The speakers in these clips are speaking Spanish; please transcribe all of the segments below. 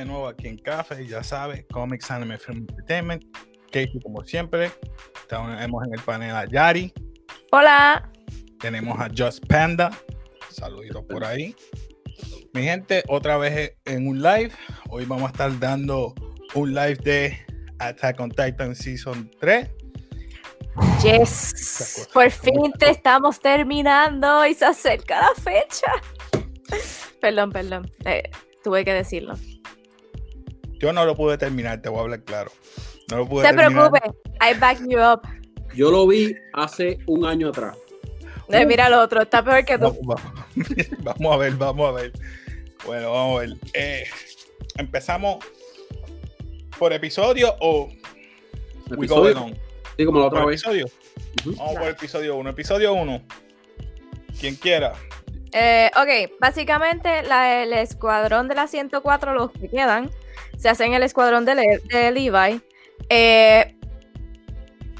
de nuevo aquí en Café, ya sabe, Comics Anime Film Entertainment. Casey, como siempre, tenemos en el panel a Yari. Hola. Tenemos a Just Panda. Saluditos por ahí. Mi gente, otra vez en un live. Hoy vamos a estar dando un live de Attack on Titan Season 3. Yes. Por fin te estamos terminando y se acerca la fecha. Perdón, perdón. Eh, tuve que decirlo. Yo no lo pude terminar, te voy a hablar claro. No lo pude te preocupes, I back you up. Yo lo vi hace un año atrás. Mira lo otro, está peor que tú. Vamos, a ver, vamos a ver. Bueno, vamos a ver. Eh, empezamos por episodio o ¿Episodio? Sí, como la otra vez. Episodio? Vamos por episodio 1. Episodio 1. Quien quiera. Eh, ok, básicamente el escuadrón de la 104, los que quedan, se hacen el escuadrón de, Levi. Eh,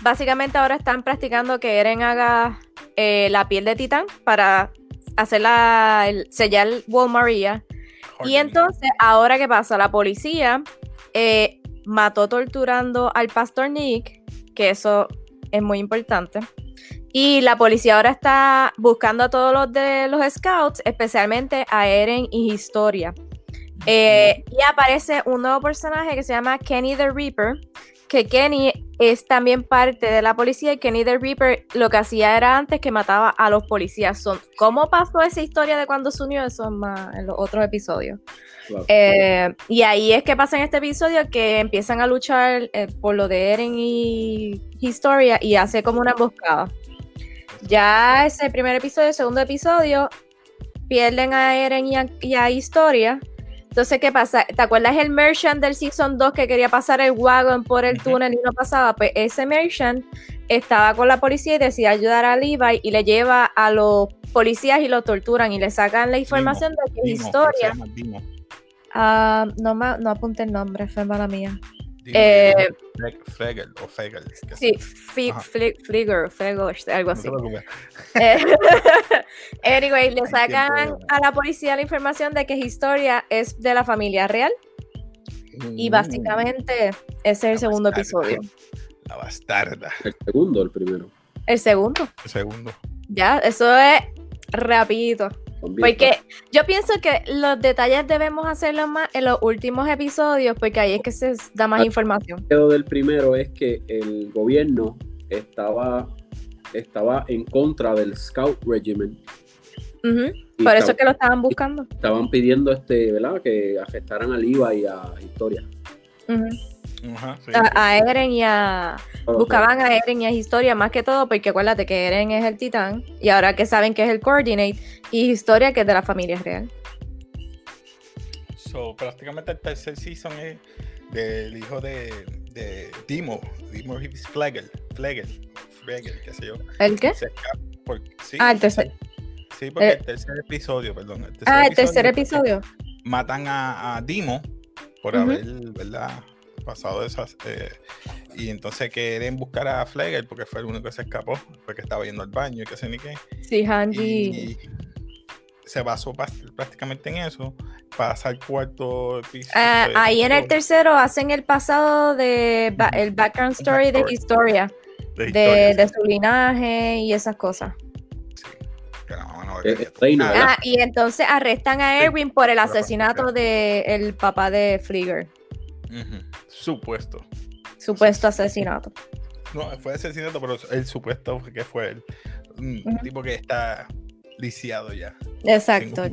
básicamente ahora están practicando que Eren haga eh, la piel de titán para hacer la, el, sellar Wall Maria. Y entonces, ahora qué pasa, la policía mató torturando al pastor Nick, que eso es muy importante. Y la policía ahora está buscando a todos los de los scouts, especialmente a Eren y Historia. Eh, y aparece un nuevo personaje que se llama Kenny the Reaper, que Kenny es también parte de la policía y Kenny the Reaper lo que hacía era antes que mataba a los policías. Son, ¿Cómo pasó esa historia de cuando se unió? Eso más en los otros episodios. Eh, y ahí es que pasa en este episodio que empiezan a luchar eh, por lo de Eren y Historia y hace como una emboscada. Ya ese primer episodio, segundo episodio, pierden a Eren y a, Historia. Entonces, ¿qué pasa? ¿Te acuerdas el merchant del Season 2 que quería pasar el wagon por el túnel y no pasaba? Pues ese merchant estaba con la policía y decide ayudar a Levi y le lleva a los policías y lo torturan y le sacan la información de que Historia. Ah, no, no apunte el nombre, fue mala mía. Eh, Flegel o Fegel. Sí, Flieger, algo así. Eh, anyway, le sacan a la policía la información de que Historia es de la familia real. Y mm. básicamente ese es el segundo episodio. La bastarda. El segundo, el primero. El segundo. El segundo. Ya, eso es rapidito. Porque yo pienso que los detalles debemos hacerlos más en los últimos episodios, porque ahí es que se da más ah, información. El del primero es que el gobierno estaba, estaba en contra del Scout Regiment. Por eso es que lo estaban buscando. Estaban pidiendo este, ¿verdad? que afectaran al IVA y a Historia a, Eren y a. Buscaban a Eren y a Historia más que todo, porque acuérdate que Eren es el titán, y ahora que saben que es el coordinate, y Historia que es de la familia real. So, prácticamente el tercer season es del hijo de, de Dimo, Dimo Flegel, Flegel, Flegel, qué sé yo. ¿El qué? ah, el tercer. Sí, porque eh, el tercer episodio, perdón. El tercer ah, el tercer episodio. Matan a, Dimo por haber, ¿verdad? Pasado de esas. Eh, y entonces quieren buscar a Flegel porque fue el único que se escapó, porque estaba yendo al baño y que sé ni qué. Sí, Hanji. se basó prácticamente en eso. Pasa al cuarto episodio. Ah, ahí en el tercero hacen el pasado de el background story de historia. De, su linaje y esas cosas. Eh, ah, y entonces arrestan a Erwin por el asesinato del papá de Flieger. Supuesto. Supuesto asesinato. No, fue asesinato, pero el supuesto que fue el, un tipo que está lisiado ya. Exacto.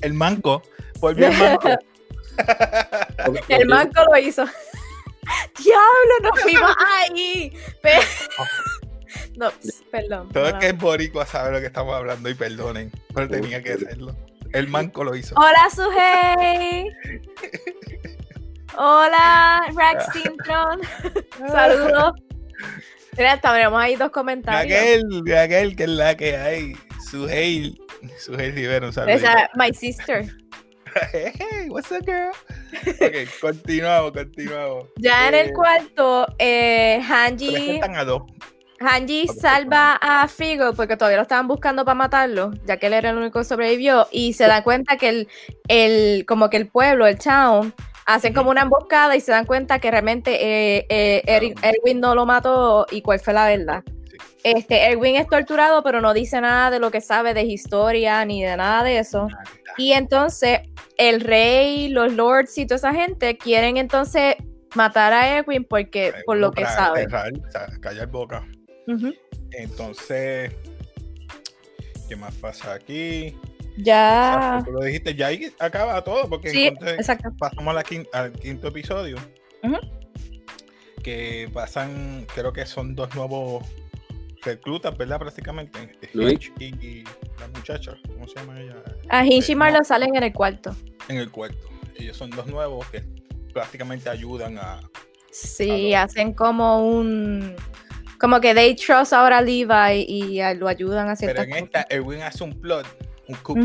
El manco, volvió el manco. el manco lo hizo. Diablo, nos fuimos ahí. No, perdón. Todo el que es boricua sabe lo que estamos hablando y perdonen, pero tenía que hacerlo. El manco lo hizo. Hola, Sujei. Hola, Rex Simpson. Saludos. Mira, tenemos ahí dos comentarios. Aquel, aquel que es la que hay. Su Suheil Rivera, un saludo. Esa, my sister. Hey, what's up, girl? Ok, continuamos, continuamos. Ya en el eh, cuarto, eh, Hanji. Hanji salva a Figo porque todavía lo estaban buscando para matarlo, ya que él era el único que sobrevivió, y se da cuenta que el, el como que el pueblo, el town, hacen como una emboscada y se dan cuenta que realmente eh, eh, Erwin no lo mató y cuál fue la verdad. Este, Erwin es torturado, pero no dice nada de lo que sabe de historia ni de nada de eso. Y entonces el rey, los lords y toda esa gente quieren entonces matar a Erwin porque por lo que sabe. callar boca. Entonces, ¿qué más pasa aquí? Ya. Tú lo dijiste, ya ahí acaba todo, porque. Sí, entonces exacto. pasamos a la quin- al quinto episodio. Que pasan, creo que son dos nuevos reclutas, ¿verdad? Prácticamente. Hitch y la muchacha, ¿cómo se llama ella? A Hinch y Eh, Marlo no, salen en el cuarto. En el cuarto. Ellos son dos nuevos que prácticamente ayudan a. Sí, A hacen como un. Como que they trust ahora a Levi y lo ayudan a Pero ciertas en cosas. esta, Erwin hace un plot, un coup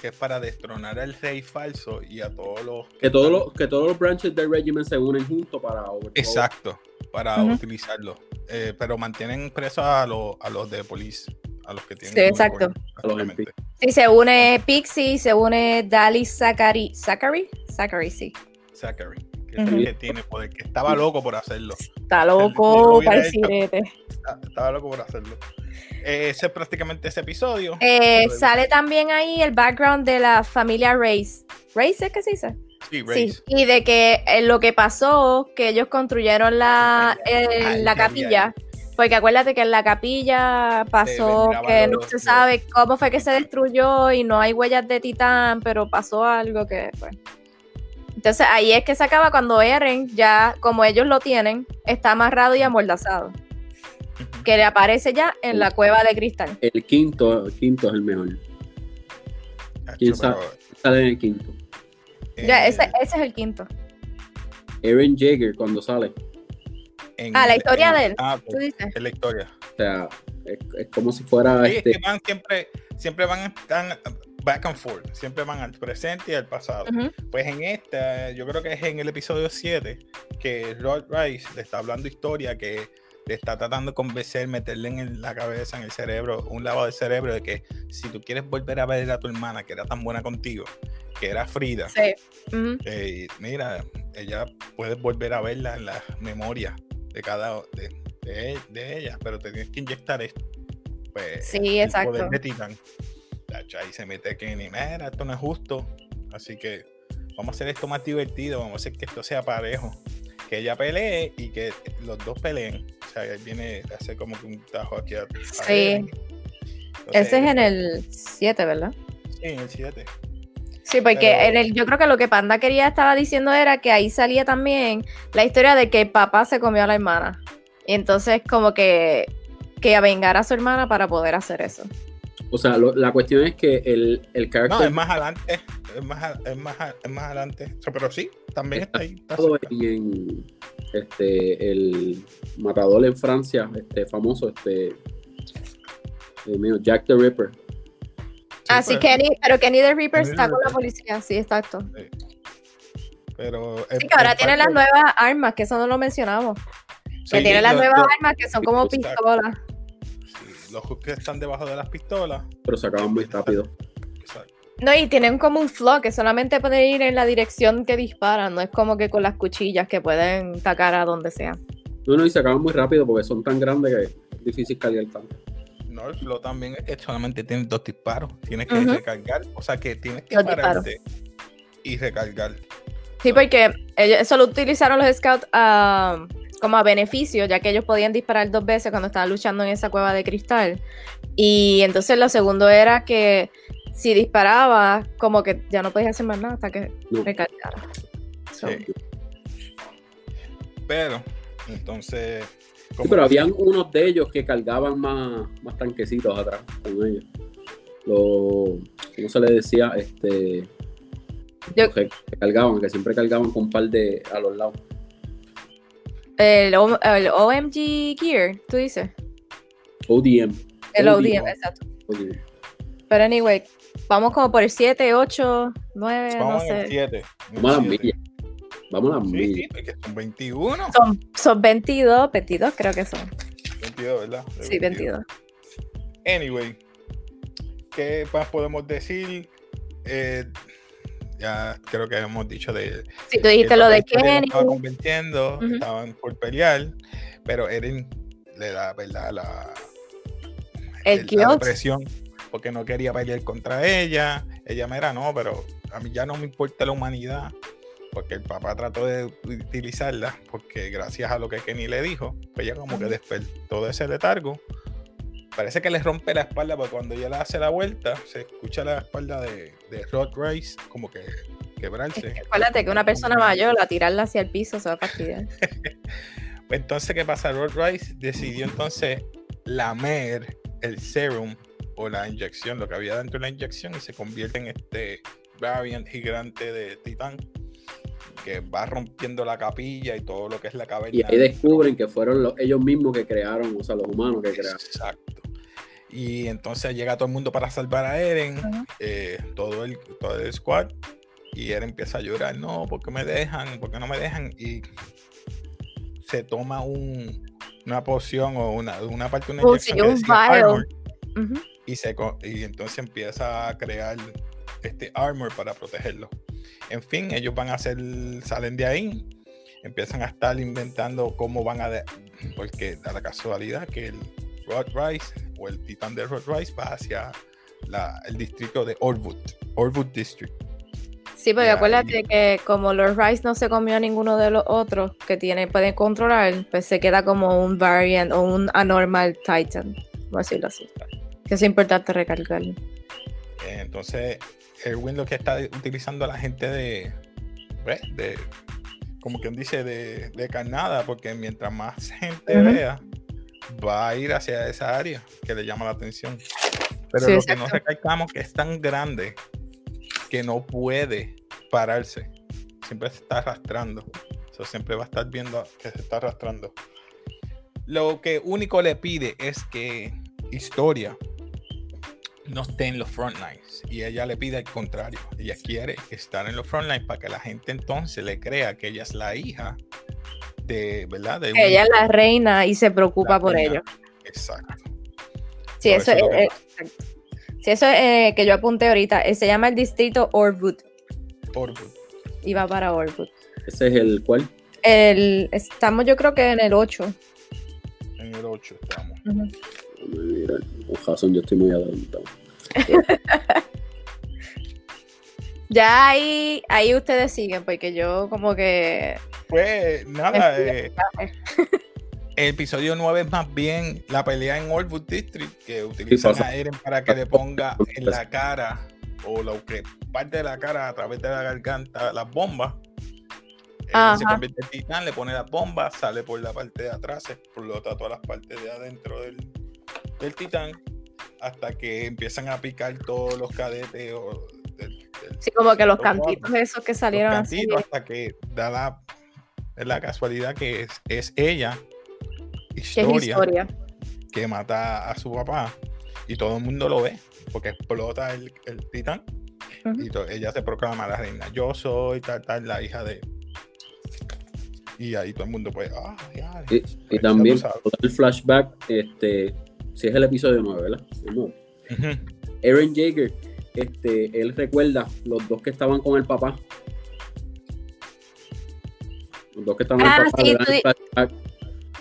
que es para destronar al rey falso y a todos los. Que todos están- los, que todos los branches del regiment se unen juntos para. Exacto, para utilizarlo. Eh, pero mantienen presos a, los a los de police, a los que tienen. Sí, exacto. prácticamente. Sí, se une Pixie, se une Dali Zachary. ¿Zachary? Zachary, sí. Zachary, que tiene poder, que estaba loco por hacerlo. Está lo loco. Está- Estaba loco por hacerlo. Eh, ese es prácticamente ese episodio. Eh, sale también ahí el background de la familia Race. ¿Race es que se dice? Sí, Sí, Race. y de que eh, lo que pasó, que ellos construyeron la, Ay, la ay, capilla, porque acuérdate que en la capilla pasó que no se sabe cómo fue que se destruyó y no hay huellas de titán, pero pasó algo que pues. Entonces ahí es que se acaba cuando Eren, ya como ellos lo tienen, está amarrado y amordazado, que le aparece ya en la cueva de cristal. El quinto, el quinto es el mejor. ¿Quién sabe? Sale en el quinto. Ya, eh, ese, ese es el quinto. Aaron Jaeger cuando sale. en- Ah, la historia en- de él. Ah, ¿Tú dices? es la historia. O sea, es, es como si fuera Sí, es este. que van siempre, siempre van están back and forth, siempre van al presente y al pasado. Pues en esta, yo creo que es en el episodio 7, que Rod Rice le está hablando historia, que le está tratando de convencer, meterle en la cabeza, en el cerebro, un lavado del cerebro, de que si tú quieres volver a ver a tu hermana, que era tan buena contigo, que era Frida, Sí. Eh, mira, ella puedes volver a verla en la memoria de cada de, de, de ella, pero te tienes que inyectar esto. Pues, Sí, el exacto. poder de. Tacho, Ahí se mete Kenny, mira, esto no es justo. Así que vamos a hacer esto más divertido, vamos a hacer que esto sea parejo. Que ella pelee y que los dos peleen. O sea, él viene a hacer como que un tajo aquí a, Sí. Entonces, Ese es en el 7, ¿verdad? Sí, en el 7. Sí, porque Pero- en el, yo creo que lo que Panda quería estaba diciendo era que ahí salía también la historia de que el papá se comió a la hermana. Y entonces como que, que avengar a su hermana para poder hacer eso. O sea, lo- la cuestión es que el, el No, character es más adelante. Es más, es más, es más adelante. O sea, pero sí, también está ahí. está cerca. en, este, el matador en Francia, este famoso, este Dios mío, Jack the Ripper. ah, sí, pues, Kenny, pero Kenny the Reaper Kenny está the con la policía, sí, exacto. Pero Sí, que ahora tiene las nuevas armas, que eso no lo mencionamos. sí, que tiene las nuevas armas que son como pistolas. Los hooks que están debajo de las pistolas. Pero se acaban muy rápido. Exacto. No, y tienen como un flow que solamente pueden ir en la dirección que disparan, no es como que con las cuchillas que pueden tacar a donde sea. No, no, y se acaban muy rápido porque son tan grandes que es difícil cargar tanto. No, el flow también es que solamente tiene dos disparos. Tienes que recargar. O sea que tienes que Dos pararte y recargar. Sí, porque ellos, eso lo utilizaron los scouts ah, como a beneficio, ya que ellos podían disparar dos veces cuando estaban luchando en esa cueva de cristal. Y entonces lo segundo era que si disparaba, como que ya no podías hacer más nada hasta que No. recargara. So, Sí. Pero, entonces. Sí, pero habían unos de ellos que cargaban más, más tanquecitos atrás con ellos. Los, ¿cómo se le decía? Este, Yo- que cargaban, que siempre cargaban con un par de a los lados. El, O- el OMG Gear, tú dices. ODM. El ODM. ODM, exacto. ODM. Pero anyway, vamos como por el 7, 8, 9, no Vamos el sé. 7. Vamos a las millas. Vamos a las Sí, sí, millas. porque son 21. Son, son 22, 22 creo que son. 22, ¿verdad? Sí, 22. Anyway, ¿qué más podemos decir? Eh, ya creo que hemos dicho de. Sí, tú dijiste lo de Kenny. Kenny. Estaba convirtiendo, estaban por pelear, pero Eren le da, ¿verdad? La, El la depresión porque no quería pelear contra ella. Ella me era, no, pero a mí ya no me importa la humanidad. Porque el papá trató de utilizarla, porque gracias a lo que Kenny le dijo, pues ella como que despertó de ese letargo. Parece que le rompe la espalda, porque cuando ella le hace la vuelta, se escucha la espalda de, de Rod Rice como que quebrarse. Acuérdate que una persona mayor, a tirarla hacia el piso, se va a fastidiar. Pues entonces, ¿qué pasa? Rod Rice decidió entonces lamer el serum o la inyección, lo que había dentro de la inyección, y se convierte en este variant gigante de Titán que va rompiendo la capilla y todo lo que es la caverna. Y ahí descubren que fueron los- ellos mismos que crearon, o sea, los humanos que crearon. Exacto. Y entonces llega todo el mundo para salvar a Eren, eh, todo, el, todo el squad, y Eren empieza a llorar, no, ¿por qué me dejan? ¿Por qué no me dejan? Y se toma un, una poción o una, una parte de una Oh, inyección sí, un armor, y, se, y entonces empieza a crear este armor para protegerlo. En fin, ellos van a hacer, salen de ahí, empiezan a estar inventando cómo van a, de- porque da la casualidad que el Rod Rice o el titán de Rod Rice va hacia la- el distrito de Orwood, Orwood District. Sí, porque Y acuérdate ahí- que como los Rice no se comió a ninguno de los otros que tiene, pueden controlar, pues se queda como un variant o un anormal Titan, por decirlo así. Que es importante recalcar. Eh, Entonces, Erwin lo que está utilizando a la gente de, de como quien dice, de, de carnada, porque mientras más gente vea, va a ir hacia esa área que le llama la atención. Pero Sí, lo que no recalcamos que es tan grande que no puede pararse. Siempre se está arrastrando. Eso siempre va a estar viendo que se está arrastrando. Lo que único le pide es que historia no esté en los frontlines. Y ella le pide al contrario. Ella quiere estar en los frontlines para que la gente entonces le crea que ella es la hija de, ¿verdad? De Ella es la reina y se preocupa por reina. ello. Exacto. Sí, Por eso eso es que eh. Sí, eso es, eh, que yo apunté ahorita. eh, se llama el distrito Orwood Orwood. y va para Orwood. Ese es el cual. El, estamos yo creo que en el 8. En el 8 estamos. Mira, con yo estoy muy adelantado. Ya ahí, ahí ustedes siguen, porque yo como que... Pues nada, eh, el episodio 9 es más bien la pelea en Orwood District, que utilizan a Eren para que le ponga en la cara o lo que parte de la cara a través de la garganta las bombas. Eren se convierte en titán, le pone las bombas, sale por la parte de atrás, se explota todas las partes de adentro del, del titán, hasta que empiezan a picar todos los cadetes o del- del- Sí, como que los Los cantitos esos que los salieron así. cantitos hasta que da la, la casualidad que es, es ella, Que es historia, historia. que mata a su papá y todo el mundo lo ve porque explota el, el titán y to- ella se proclama la reina. Yo soy tal, tal, la hija de. Y ahí todo el mundo pues, ah, ya, Y, también, el flashback, este, si es el episodio 9, ¿verdad? El. Aaron Jaeger, este, él recuerda los dos que estaban con el papá. Los dos que estaban Ah, con el papá, sí, le dan tú el di- flashback,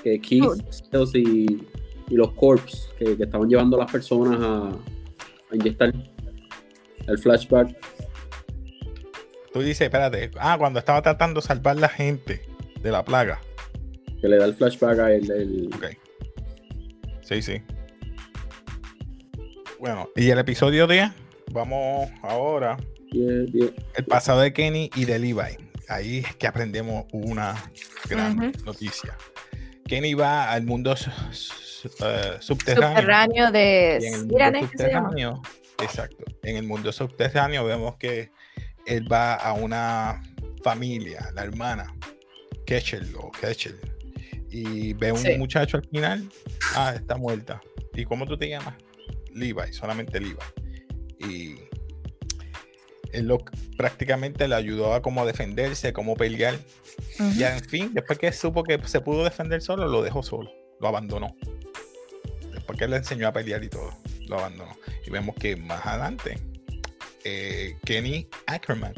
que Keith, Styles y, y los Corps, que, que estaban llevando a las personas a, a inyectar el flashback. Tú dices, espérate, ah, cuando estaba tratando de salvar la gente de la plaga. Que le da el flashback a él. el- Ok. Sí, sí. Bueno, y el episodio 10, vamos ahora die- el pasado de Kenny y de Levi. Ahí es que aprendemos una gran noticia. Kenny va al mundo eh, subterráneo. Subterráneo de en el mundo Siranes, ¿qué se llama? subterráneo, exacto. En el mundo subterráneo vemos que él va a una familia, la hermana, Ketchel o Ketchel, y ve un Sí. muchacho al final, ah, está muerta. ¿Y cómo tú te llamas? Levi, solamente Levi. Y él lo, prácticamente le ayudó a cómo defenderse, cómo pelear. Ujú. Y en fin, después que supo que se pudo defender solo, lo dejó solo, lo abandonó. Después que le enseñó a pelear y todo, lo abandonó. Y vemos que más adelante, eh, Kenny Ackerman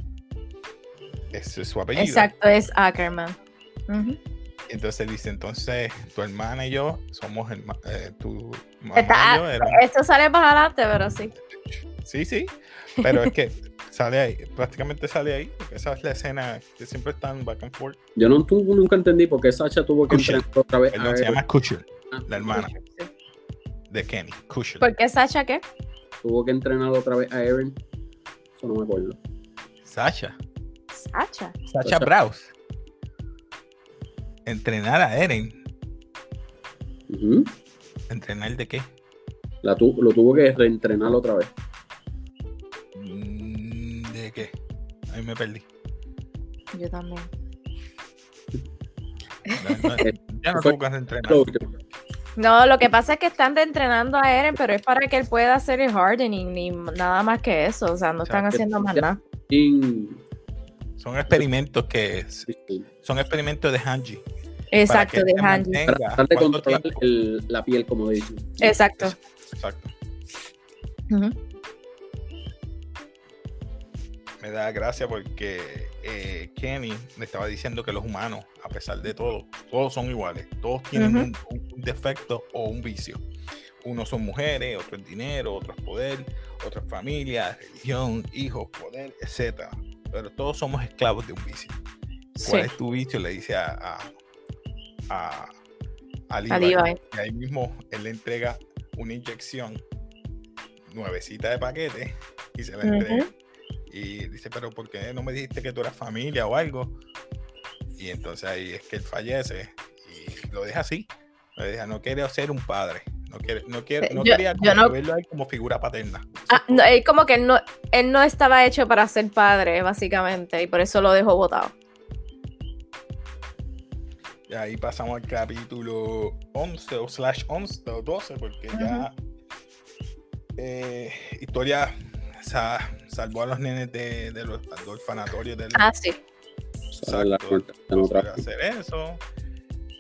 ese es su apellido. Exacto, es Ackerman. Entonces dice, entonces tu hermana y yo somos herma- eh, tu mamá Está- y yo éramos- Esto sale más adelante, pero sí. Sí, sí, pero es que sale ahí, prácticamente sale ahí, porque esa es la escena que siempre están back and forth. Yo no, tu- nunca entendí por qué Sacha tuvo que Kushel. entrenar otra vez. a Perdón, se Eren. llama Kusher, Ah, la hermana de Kenny, Kusher. ¿Por qué Sacha qué? Tuvo que entrenar otra vez a Eren. Eso no me acuerdo. Sasha, Sacha. Sasha Sasha. Browse. Entrenar a Eren. ¿Entrenar de qué? La tu- lo tuvo que reentrenar otra vez. Mm, ¿De qué? Ahí me perdí. Yo también. No, no, ya no tengo que entrenar. Lo último. No, lo que pasa es que están reentrenando a Eren, pero es para que él pueda hacer el hardening, ni nada más que eso. O sea, no O sea, están haciendo más nada. Sin- Son experimentos que son experimentos de Hanji. Exacto, de Hanji. Para tratar de controlar el- la piel, como dicen. Exacto. Exacto. Me da gracia porque eh, Kenny le estaba diciendo que los humanos, a pesar de todo, todos son iguales. Todos tienen un, un defecto o un vicio. Unos son mujeres, otros es dinero, otros es poder, otros familia, religión, hijos, poder, etc. Pero todos somos esclavos de un vicio. Sí, ¿Cuál es tu vicio? Le dice a, a, a, a Levi. Y ahí mismo él le entrega una inyección nuevecita de paquete y se la entrega. Y dice, pero ¿por qué no me dijiste que tú eras familia o algo? Y entonces ahí es que él fallece y lo deja así. Lo deja, no quiere ser un padre. No, quiere, no, quiere, no Yo- quería yo no- verlo a él como figura paterna. Ah, no, él como que él no, él no estaba hecho para ser padre, básicamente, y por eso lo dejó botado. Y ahí pasamos al capítulo 11 o slash 11 o 12, porque ya eh, Historia sa- salvó a los nenes de, de los, del orfanatorio del Ah, sí. La Exacto. no otra puede hacer eso.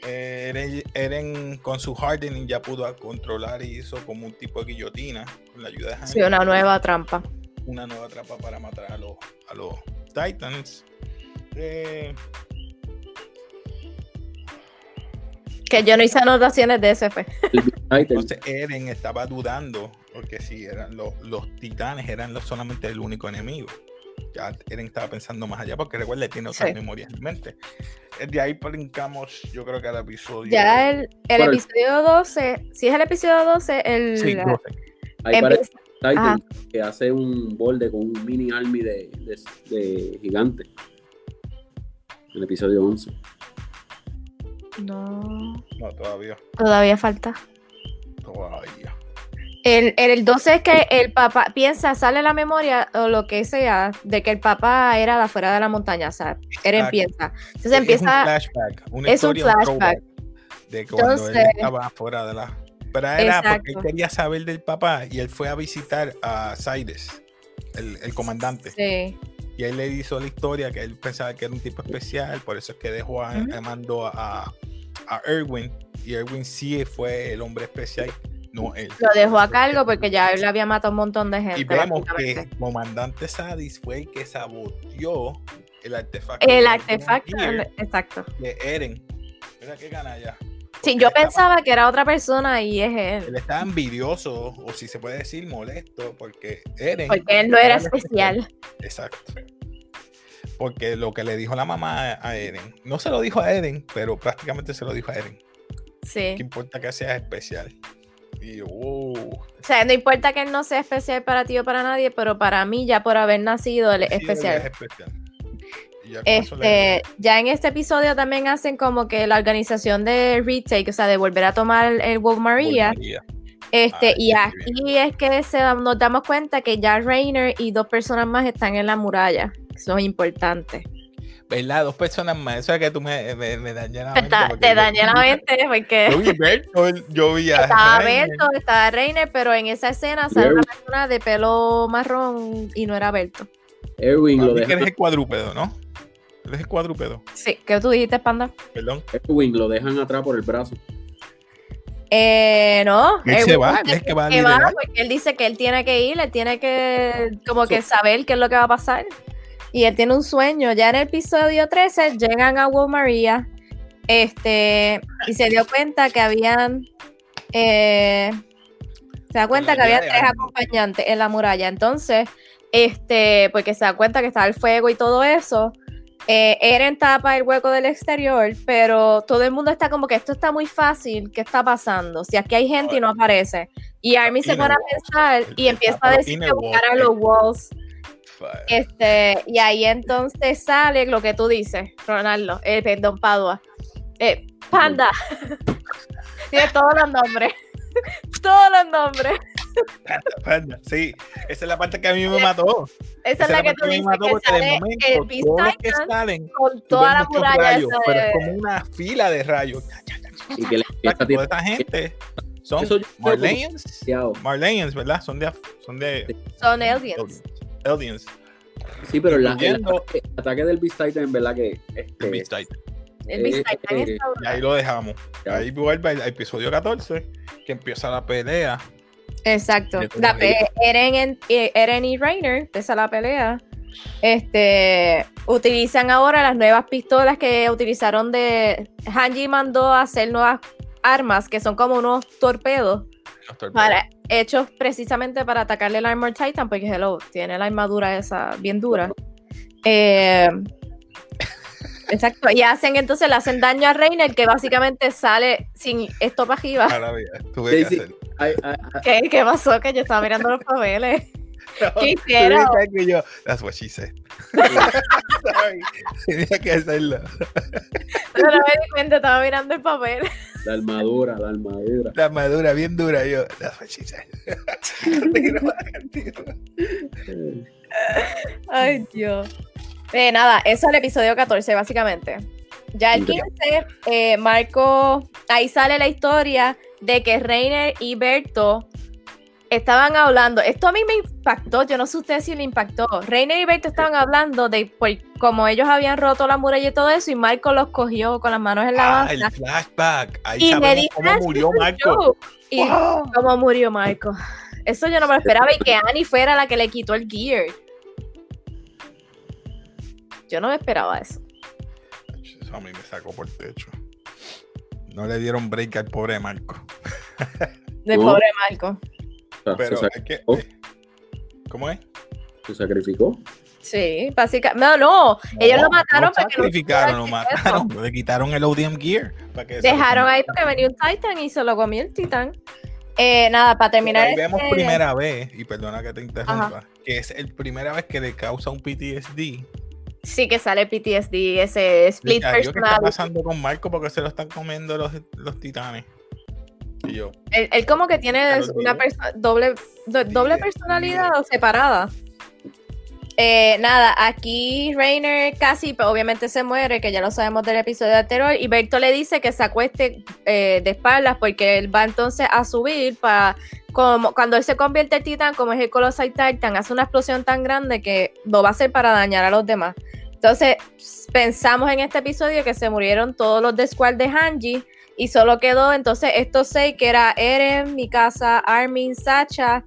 Eh, Eren, Eren con su hardening ya pudo controlar y hizo como un tipo de guillotina con la ayuda de Sí, Hank, una nueva trampa. una nueva trampa para matar a los, a los Titans. Eh, Que yo no hice anotaciones de ese fue. Titan. Entonces Eren estaba dudando, porque si eran los, los titanes eran los- solamente el único enemigo. Ya Eren estaba pensando más allá, porque recuerda, tiene otras Sí. memorias en mente. Eh, De ahí brincamos, yo creo que al episodio. Ya el, el episodio 12, si es el episodio 12, el, Sí, la- 12. Ahí empieza- parece Titan que hace un borde con un mini army de, de, de gigante. En el episodio 11. No, No, todavía. todavía falta. Todavía. El, el, el 12 es que el papá piensa, sale la memoria o lo que sea, de que el papá era de afuera de la montaña. O sea, Exacto. piensa. Entonces Es un empieza. flashback. Una es un historia, flashback. throwback De cuando él Entonces- estaba fuera de la. Pero era porque él Exacto. quería saber del papá y él fue a visitar a Sides, el, el comandante. Sí. Y él le hizo la historia que él pensaba que era un tipo especial, por eso es que dejó a, Ujú. mandó a, a Erwin. Y Erwin sí fue el hombre especial, no él. Lo dejó a cargo porque ya él había matado un montón de gente. Y vemos que comandante Sadis fue el que saboteó el artefacto. El artefacto, exacto. de Eren. Mira qué canalla. Sí, yo estaba- pensaba que era otra persona y es Él él. estaba envidioso, o si se puede decir molesto, porque Eren. Porque él no era especial. Exacto. Porque lo que le dijo la mamá a Eren, no se lo dijo a Eren, pero prácticamente se lo dijo a Eren. Sí. ¿Qué importa que sea especial? Y yo, wow. O sea, no importa que él no sea especial para ti o para nadie, pero para mí, ya por haber nacido, él es Sí, él especial. es especial. Y ya Este, ya en este episodio también hacen como que la organización de retake, o sea, de volver a tomar el Wolf Maria. María. Este, Ah, y aquí es que se, nos damos cuenta que ya Rainer y dos personas más están en la muralla. Eso es importante. ¿Verdad? Dos personas más. Eso es que tú me, me, me dañé la mente. Porque te yo- dañé la mente Yo porque vi Bertolt, yo vi a estaba Rainer. Berto, estaba Rainer, pero en esa escena sale una persona de pelo marrón y no era Berto. Erwin lo, dejan, eres el cuadrúpedo, ¿no? Eres el cuadrúpedo, Sí, ¿qué tú dijiste, Panda? perdón. Erwin lo dejan atrás por el brazo. Eh, no. Él se va, él es que va a va, porque él dice que él tiene que ir, él tiene que como que saber qué es lo que va a pasar. Y él tiene un sueño. Ya en el episodio 13 llegan a Will Maria este, y se dio cuenta que habían. eh, se da cuenta que había tres acompañantes en la muralla. Entonces, este, porque se da cuenta que está el fuego y todo eso. Eh, Eren tapa el hueco del exterior, pero todo el mundo está como que esto está muy fácil. ¿Qué está pasando? Si aquí hay gente y no aparece. Y Armin se pone a pensar y empieza a decir que buscaran eh. los walls. Este, y ahí entonces sale lo que tú dices, Ronaldo, eh, perdón, Padua. Eh, Panda. Tiene todos los nombres. todos los nombres. Panda, panda. Sí, esa es la parte que a mí me mató. Esa, es la que parte tú dices mató que de sale momento el todos los que salen con toda la muralla rayos, esa pero es de- como una fila de rayos. Y que le Toda esta gente son Marleyans. Marleyans, ¿verdad? Son de, son de Son aliens. aliens. Sí, pero la- el, ataque, el ataque del Beast Titan, en verdad que este, Beast Titan. El Beast Eh, Titan eh, Y brutal. ahí lo dejamos. Ya. Ahí vuelve el episodio 14, que empieza la pelea. Exacto. La pe- ellos. Eren, en- eh, Eren y Reiner, empieza la pelea. Este utilizan ahora las nuevas pistolas que utilizaron de. Hanji mandó a hacer nuevas armas que son como unos torpedos. Para, hechos precisamente para atacarle el Armor Titan, porque hello, tiene la armadura esa bien dura. Eh, exacto. Y hacen entonces le hacen daño a Reiner, que básicamente sale sin estopa arriba. ¿Qué, ¿Qué pasó? Que yo estaba mirando los papeles. ¿Qué hicieron? que yo, That's what she said. Sorry. Tenía que hacerlo. Pero no me di cuenta, estaba mirando el papel. la armadura, la armadura. La armadura bien dura. Yo, That's what she said. Continúa. Ay, Dios. Eh, nada, eso es el episodio 14, básicamente. Ya el 15, eh, Marco, ahí sale la historia de que Reiner y Berto estaban hablando. Esto a mí me impactó, yo no sé usted si le impactó. Reiner y Berto estaban hablando de pues, como ellos habían roto la muralla y todo eso, y Marco los cogió con las manos en la Ah, el flashback. Ahí y me cómo "Ah, murió Marco. yo". Y Wow. cómo murió Marco. Eso yo no me lo esperaba y que Annie fuera la que le quitó el gear. Yo no me esperaba eso. Eso a mí me sacó por el techo. No le dieron break al pobre Marco. Del No. pobre Marco. Sea, Pero se, es que. Oh. ¿Cómo es? se sacrificó. Sí, básicamente. No, no. Ellos lo mataron no para que no sacrificaron, lo mataron. Le quitaron el ODM Gear. Para que se Dejaron ahí porque venía un Titan y se lo comió el Titán. Eh, nada, para terminar. Ahí vemos este- primera vez, y perdona que te interrumpa, que es el primera vez que le causa un PTSD. Sí, que sale PTSD, ese split "Adiós, ¿Qué está pasando con Marco? Porque se lo están comiendo los, los titanes. Y yo, Él, él como que tiene una perso- doble, do- doble personalidad o separada. Eh, nada, aquí Rainer casi, pero obviamente se muere, que ya lo sabemos del episodio anterior, y Berto le dice que se acueste eh, de espaldas porque él va entonces a subir para, como cuando él se convierte en titán, como es el Colossal Titan, hace una explosión tan grande que lo va a hacer para dañar a los demás. Entonces, pensamos en este episodio que se murieron todos los de Squad de Hanji, y solo quedó entonces estos seis que era Eren, Mikasa, Armin, Sacha,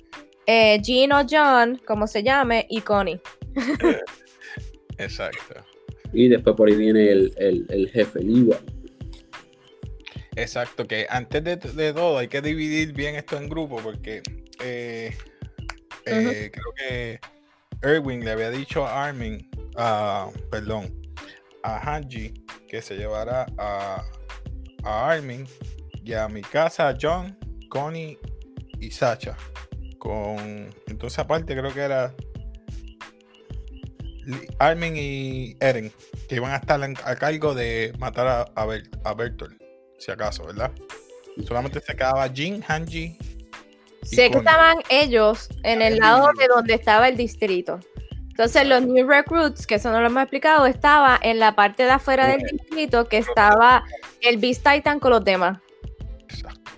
eh, Gino, John, como se llame, y Connie. exacto. Y después por ahí viene el, el, el jefe, el Iwa. Exacto, que antes de, de todo hay que dividir bien esto en grupos porque eh, eh, creo que Erwin le había dicho a Armin, a- perdón, a Hanji que se llevara a, a Armin y a mi casa, John, Connie y Sacha. Con entonces aparte creo que era Armin y Eren que iban a estar a cargo de matar a, a, Bert- a Bertolt, si acaso, ¿verdad? Solamente se quedaba Jin, Hanji. Sé que estaban ellos en el lado de donde estaba el distrito. Entonces los New Recruits, que eso no lo hemos explicado, estaba en la parte de afuera del distrito que estaba el Beast Titan con los demás. Exacto.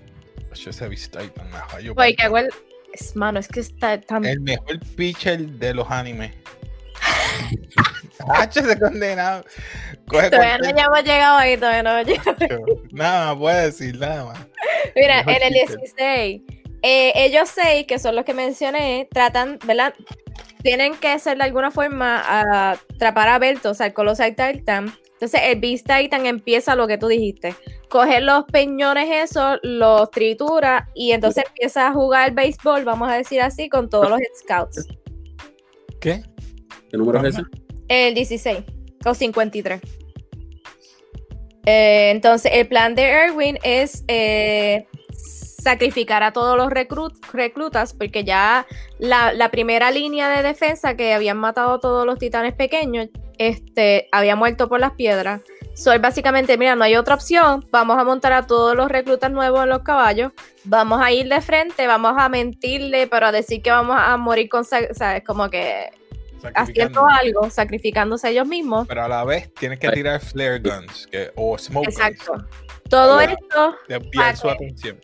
Yo ese Beast Titan, me falló, Porque, papá. acuer- es, mano, es que está tan... El mejor pitcher de los animes. Hacho ese condenado. Coge Todavía no hemos llegado ahí, todavía no hemos llegado. Nada más puede decir, nada más. Mira, en el pitcher. 16, eh, ellos seis, que son los que mencioné, tratan, ¿verdad? Tienen que hacer de alguna forma atrapar a Berto, o sea, el Colossal Titan. Entonces el Beast Titan empieza lo que tú dijiste. Coger los peñones esos, los tritura y entonces empieza a jugar béisbol, vamos a decir así, con todos los Scouts. ¿Qué? ¿Qué número es ese? El 16 o 53. Eh, entonces, el plan de Erwin es eh, sacrificar a todos los reclutas, porque ya la, primera línea de defensa que habían matado a todos los titanes pequeños, este, había muerto por las piedras. Soy básicamente, mira, no hay otra opción. Vamos a montar a todos los reclutas nuevos en los caballos. Vamos a ir de frente, vamos a mentirle, pero a decir que vamos a morir con. ¿Sabes? Como que haciendo algo, sacrificándose ellos mismos. Pero a la vez tienes que tirar flare guns que, o smoke Exacto. Todo esto. Su atención.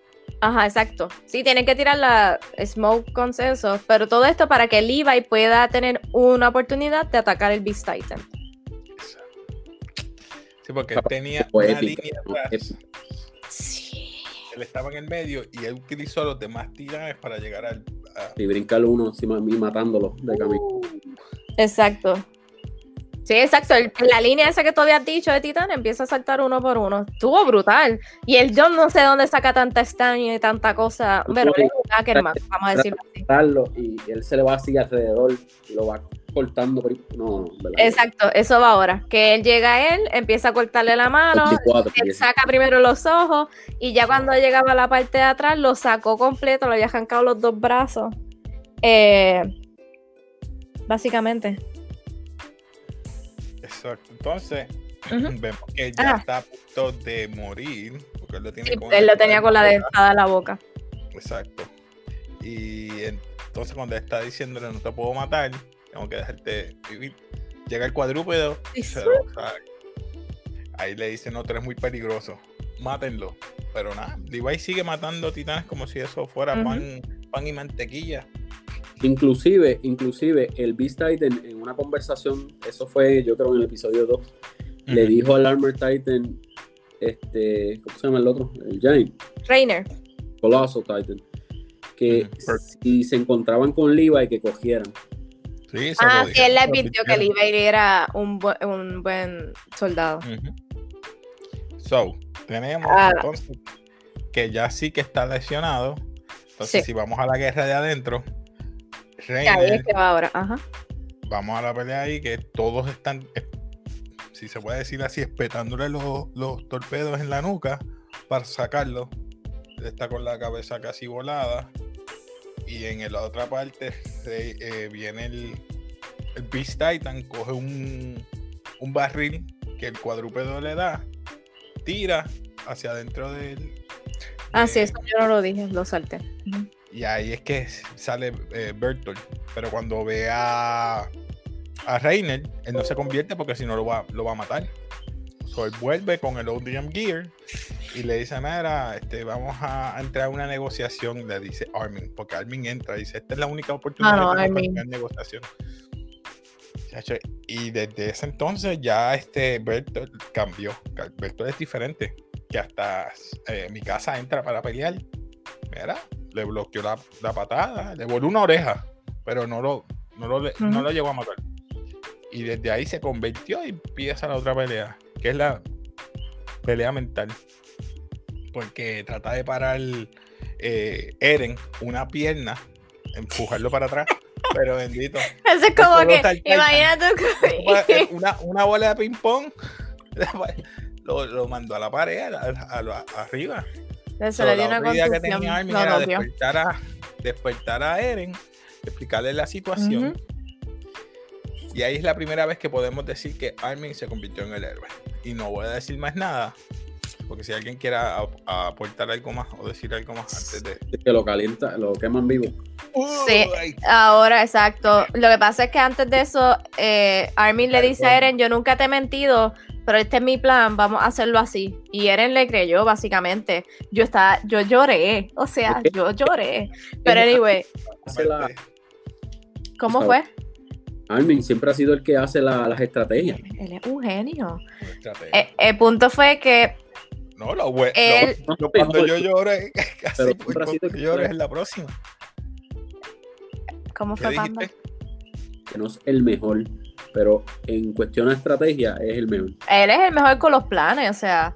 Ajá, exacto. Sí, tienen que tirar la smoke guns eso. Pero todo esto para que Levi pueda tener una oportunidad de atacar el Beast Titan. Sí, porque él tenía una línea atrás. Sí. Él estaba en el medio y él utilizó a los demás titanes para llegar al. Y brincar uno encima de mí matándolo de camino. Exacto. Sí, exacto. la línea esa que tú habías dicho de Titán empieza a saltar uno por uno. Estuvo brutal. Y el John no sé dónde saca tanta estaña y tanta cosa. Pero es un hacker más, vamos a decirlo así. Y él se le va así alrededor y lo va cortando por No, Exacto, eso va ahora. Que él llega a él, empieza a cortarle la mano, él saca primero los ojos y ya cuando llegaba a la parte de atrás lo sacó completo, le había arrancado los dos brazos. Eh, básicamente. Exacto. Entonces, vemos que ya ah. está a punto de morir. Porque él lo, tiene él lo tenía con la dentada en la boca. Exacto. Y entonces cuando está diciéndole no te puedo matar, tengo que dejarte vivir. Llega el cuadrúpedo y se lo Ahí le dice, no, tú eres muy peligroso. Mátenlo. Pero nada, Levi sigue matando titanes como si eso fuera pan, pan y mantequilla. Inclusive, inclusive el Beast Titan en una conversación, eso fue yo creo en el episodio 2, le dijo al Armor Titan, este, ¿cómo se llama el otro? El Giant. Rainer. Colossal Titan. Que si se encontraban con Levi, que cogieran. Sí, ah, sí, él le advirtió que Levi era un, un buen soldado. So, tenemos ah. entonces que ya sí que está lesionado. Entonces, si vamos a la guerra de adentro, Vamos a la pelea ahí que todos están, si se puede decir así, espetándole los, torpedos en la nuca para sacarlo. Está con la cabeza casi volada. Y en la otra parte eh, viene el, el Beast Titan, coge un, barril que el cuadrúpedo le da, tira hacia adentro del. Ah, sí, eso yo no lo dije, lo salté. Y ahí es que sale eh, Bertolt. Pero cuando ve a, a Reiner, él no se convierte porque si no lo va, lo va a matar. So, él vuelve con el ODM Gear y le dice, mira, este, vamos a entrar a una negociación, le dice Armin, porque Armin entra y dice, esta es la única oportunidad ah, de para negociación. Y desde ese entonces ya este Bertolt cambió. Bertolt es diferente. Que hasta eh, mi casa entra para pelear. Mira, le bloqueó la, patada, le voló una oreja, pero no lo, no lo, no lo llevó a matar. Y desde ahí se convirtió y empieza la otra pelea, que es la pelea mental. Porque trata de parar eh, Eren una pierna, empujarlo para atrás. Pero bendito. Eso es como que, imagínate una, una bola de ping-pong lo, lo, mandó a la pared, arriba. Se le dio una que tenía Armin era despertar, a, despertar a Eren, explicarle la situación. Y ahí es la primera vez que podemos decir que Armin se convirtió en el héroe. Y no voy a decir más nada, porque si alguien quiere aportar algo más o decir algo más antes de. Que lo calienta, lo queman vivo. Sí, ahora exacto. Lo que pasa es que antes de eso, eh, Armin le dice a Eren: Yo nunca te he mentido, pero este es mi plan, vamos a hacerlo así. Y Eren le creyó, básicamente. Yo estaba, yo lloré, o sea, yo lloré. Pero anyway. ¿Cómo fue? Armin siempre ha sido el que hace las estrategias. Él es un genio. Eh, el punto fue que. No, lo, bueno, cuando yo lloré, casi cuando yo lloré es la próxima. ¿Cómo fue, Panda? que no es el mejor, pero en cuestión de estrategia es el mejor. Él es el mejor con los planes, o sea,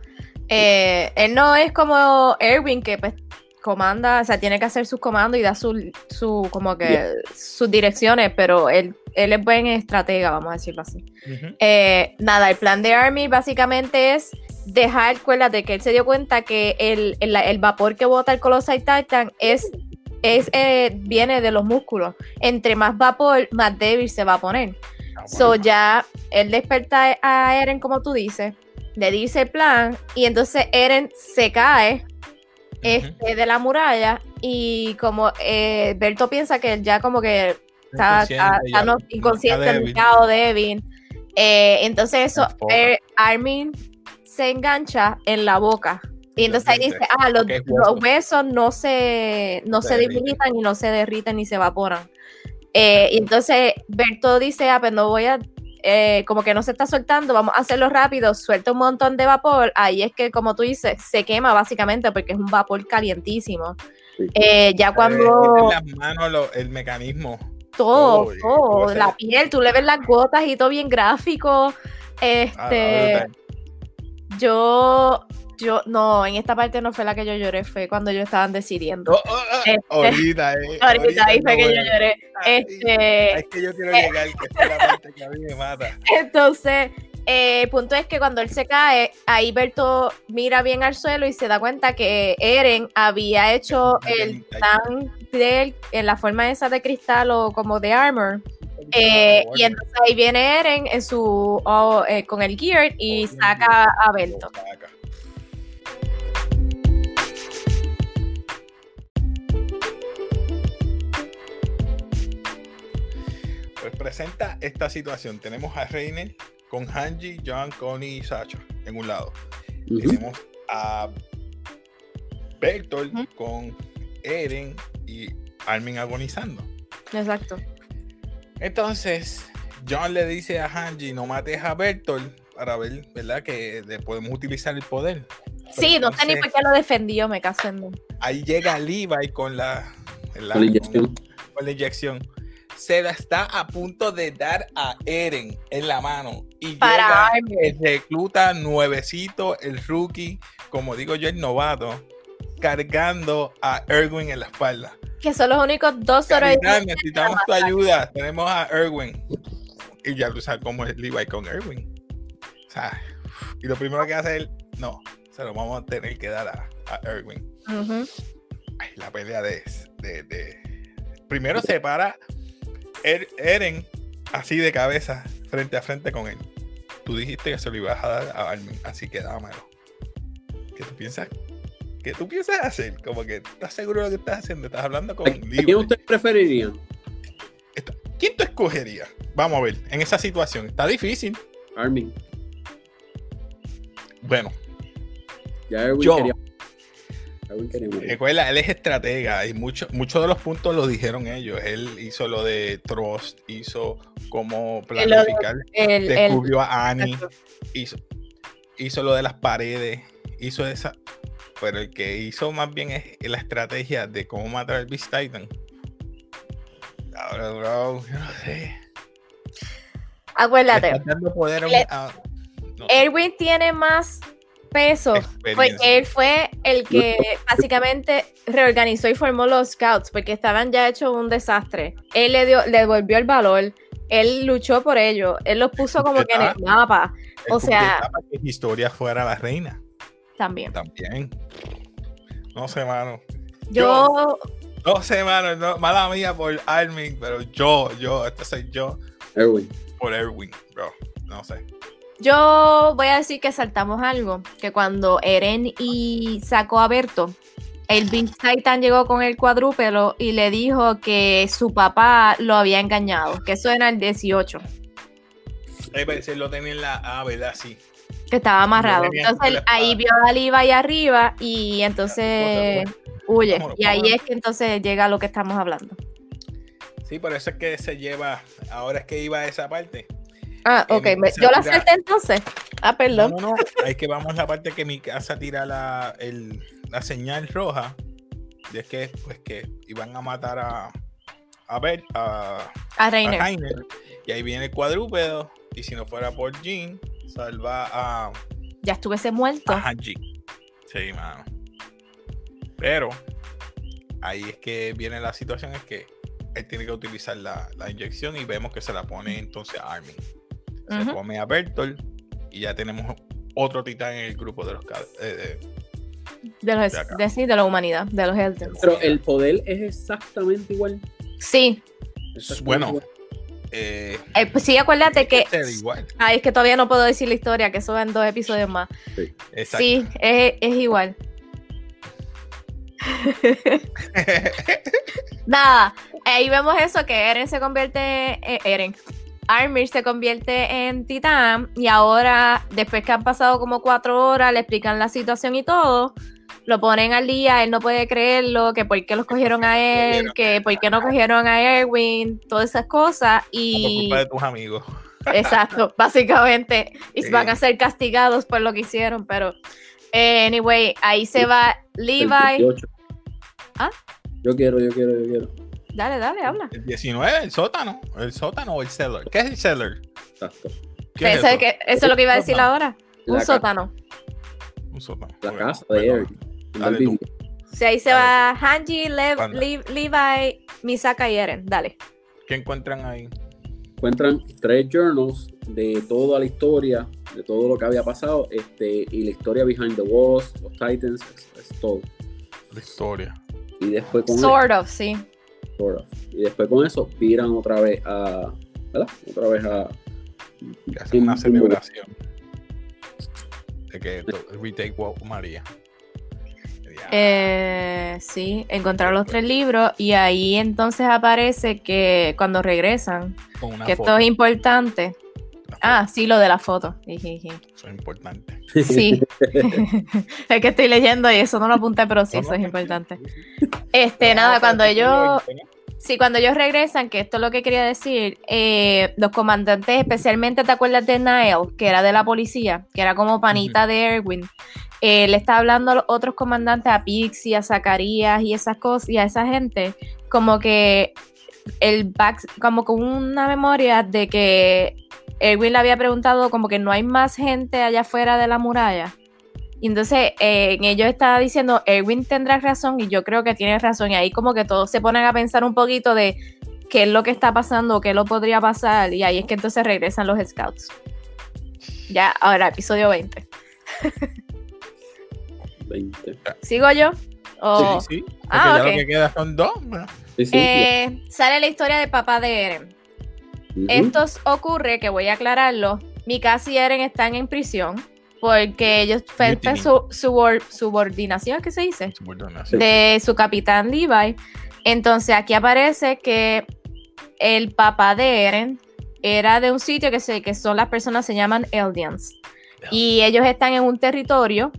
eh, él no es como Erwin que pues comanda, o sea, tiene que hacer sus comandos y da su, su como que sus direcciones, pero él, él es buen estratega, vamos a decirlo así. Eh, nada, el plan de Army básicamente es dejar, de que él se dio cuenta que el, el, vapor que bota el Colossal Titan es, es eh, viene de los músculos. Entre más vapor, más débil se va a poner. So ya él desperta a Eren, como tú dices, le dice el plan, y entonces Eren se cae este, de la muralla, y como eh, Berto piensa que él ya como que está, inconsciente, está, débil. Eh, entonces eso, Armin se engancha en la boca. Y entonces ahí dice, ah, los, huesos no se, no se debilitan y no se derriten ni se evaporan. Eh, y entonces Berto dice, ah, pues no voy a, eh, como que no se está soltando, vamos a hacerlo rápido, suelta un montón de vapor, ahí es que como tú dices, se quema básicamente porque es un vapor calientísimo. Eh, ya cuando... las manos, el mecanismo. Todo, todo, la piel, tú le ves las gotas y todo bien gráfico. Ah, este... Yo, yo, no, en esta parte no fue la que yo lloré, fue cuando yo estaban decidiendo. Oh, oh, oh, este, ahorita, eh. Ahorita, ahí fue que yo lloré. Este, es que yo quiero llegar, que es la parte que a mí me mata. Entonces, eh, el punto es que cuando él se cae, ahí Berto mira bien al suelo y se da cuenta que Eren había hecho el tan de él en la forma esa de cristal o como de armor eh, y entonces ahí viene Eren en su, oh, eh, con el gear y saca a Bento. Pues presenta esta situación. Tenemos a Reiner con Hanji, John, Connie y Sacha en un lado. Tenemos a Bertolt con Eren y Armin agonizando. Exacto. Entonces, John le dice a Hanji, no mates a Bertolt para ver, ¿verdad? Que podemos utilizar el poder. sí, no sé ni por qué lo defendió, me caso en Ahí llega Levi con la, la, con la inyección. Con la inyección. Se la está a punto de dar a Eren en la mano. Y para llega el recluta nuevecito, el rookie, como digo yo, el novato, cargando a Erwin en la espalda que son los únicos dos sobrevivientes. Necesitamos tu ayuda. Tenemos a Erwin. Y ya tú sabes cómo es Levi con Erwin. O sea, y lo primero que hace él, no, se lo vamos a tener que dar a, Erwin. la pelea de, de, Primero se para er, Eren así de cabeza, frente a frente con él. Tú dijiste que se lo ibas a dar a Armin, así que dámelo. ¿Qué tú piensas? ¿Qué tú piensas hacer? Como que estás seguro de lo que estás haciendo. Estás hablando con ¿Quién usted preferiría? ¿Quién tú escogerías? Vamos a ver, en esa situación. Está difícil. Armin. Bueno. Ya Erwin yo, quería. Recuerda, él es estratega y muchos muchos de los puntos lo dijeron ellos. Él hizo lo de Trust, hizo cómo planificar, descubrió a Annie, hizo, hizo lo de las paredes, hizo esa pero el que hizo más bien es la estrategia de cómo matar al Beast Titan. Ahora, bro, yo no sé. Acuérdate. Erwin tiene más peso. Porque él fue el que básicamente reorganizó y formó los scouts porque estaban ya hechos un desastre. Él le dio, le devolvió el valor. Él luchó por ello. Él los puso como que en el mapa. O sea. que historia fuera la reina. También. También. No sé, mano. Yo. no sé, mano. mala mía por Armin, pero yo, yo, este soy yo. Erwin. Por Erwin, bro. No sé. Yo voy a decir que saltamos algo. Que cuando Eren y sacó a Berto, el Beast Titan llegó con el cuadrúpelo y le dijo que su papá lo había engañado. Que eso era el 18. Eh, lo tenía en la. Ah, ¿verdad? Sí. Que estaba amarrado. Entonces ahí vio a Aliva ahí arriba y entonces huye. Y ahí es que entonces llega lo que estamos hablando. Sí, por eso es que se lleva, ahora es que iba a esa parte. Ah, ok. Yo la salté entonces. Ah, perdón. No, no, es que vamos a la parte que mi casa tira la, la señal roja. Y es que, pues, que iban a matar a, a ver, a, a Reiner. Y ahí viene el cuadrúpedo. Y si no fuera por Jean, salva a, Ya estuviese muerto. a Hanji. Sí, mano. Pero ahí es que viene la situación, es que él tiene que utilizar la, la inyección y vemos que se la pone entonces a Armin. Se Ujú. come a Bertolt y ya tenemos otro titán en el grupo de los eh, De, los, de acá. de, sí, de la humanidad, de los Eldens. Pero el poder es exactamente igual. Sí, Exactamente Bueno. igual. eh, eh, pues sí, acuérdate que. igual. Ay, es que todavía no puedo decir la historia, que eso va en dos episodios más. Exacto. Sí, es, es igual. Nada, ahí vemos eso, que Eren se convierte, eh, Eren, Armir se convierte en titán y ahora, después que han pasado como cuatro horas, le explican la situación y todo, lo ponen al día, él no puede creerlo, que por qué los cogieron a él, que por qué no cogieron a Erwin, todas esas cosas Por y... culpa de tus amigos. Exacto, básicamente. Y Sí. van a ser castigados por lo que hicieron, pero... eh, anyway, ahí se va Levi. 18. ¿Ah? Yo quiero, yo quiero, yo quiero. Dale, dale, habla. El 19, el sótano. El sótano o el cellar. ¿Qué es el cellar? Exacto. ¿Qué es Eso, es eso? que- eso es lo que iba a decir Sótano. ahora. Un sótano. Un sótano. La casa de. Eric. Dale tú. Si ahí se Dale, va Hanji, Lev-. Lev- Levi, Misaka y Eren. Dale. ¿Qué encuentran ahí? Encuentran tres journals de toda la historia, de todo lo que había pasado, este, y la historia behind the walls, los Titans, es, es todo. La historia. Y después con Sort of, sí. Sort of. Y después con eso viran otra vez a. ¿Verdad? Otra vez a. Hacen una celebración. De que retake María. Eh, sí, encontraron los tres libros y ahí entonces aparece que cuando regresan, que foto. esto es importante. Ah, sí, lo de la foto. Eso es importante. Sí, es que estoy leyendo y eso no lo apunté, pero sí, No, eso no, es importante. Este, nada, cuando ellos, ahí, sí, cuando ellos regresan, que esto es lo que quería decir, eh, los comandantes, especialmente, ¿te acuerdas de Niall, que era de la policía, que era como panita de Erwin? Eh, le está hablando a los otros comandantes, a Pixie, a Zacarías y esas cosas, y a esa gente, como que el back, como con una memoria de que Erwin le había preguntado como que no hay más gente allá afuera de la muralla. Y entonces eh, en ellos estaba diciendo, Erwin tendrá razón y yo creo que tiene razón. Y ahí como que todos se ponen a pensar un poquito de qué es lo que está pasando, qué lo podría pasar. Y ahí es que entonces regresan los scouts. Ya, ahora, episodio 20. 20. ¿Sigo yo? O- Sí, sí. Porque Ah, ya ok. lo que queda son dos. ¿no? Sí, sí, Eh, sale la historia del papá de Eren. Ujú. Esto ocurre, que voy a aclararlo, Mikasa y Eren están en prisión porque ellos Mutiny. su subor- subordinación, ¿qué se dice? Subordinación. de su capitán Levi. Entonces aquí aparece que el papá de Eren era de un sitio que, se, que son las personas se llaman Eldians. Y ellos están en un territorio,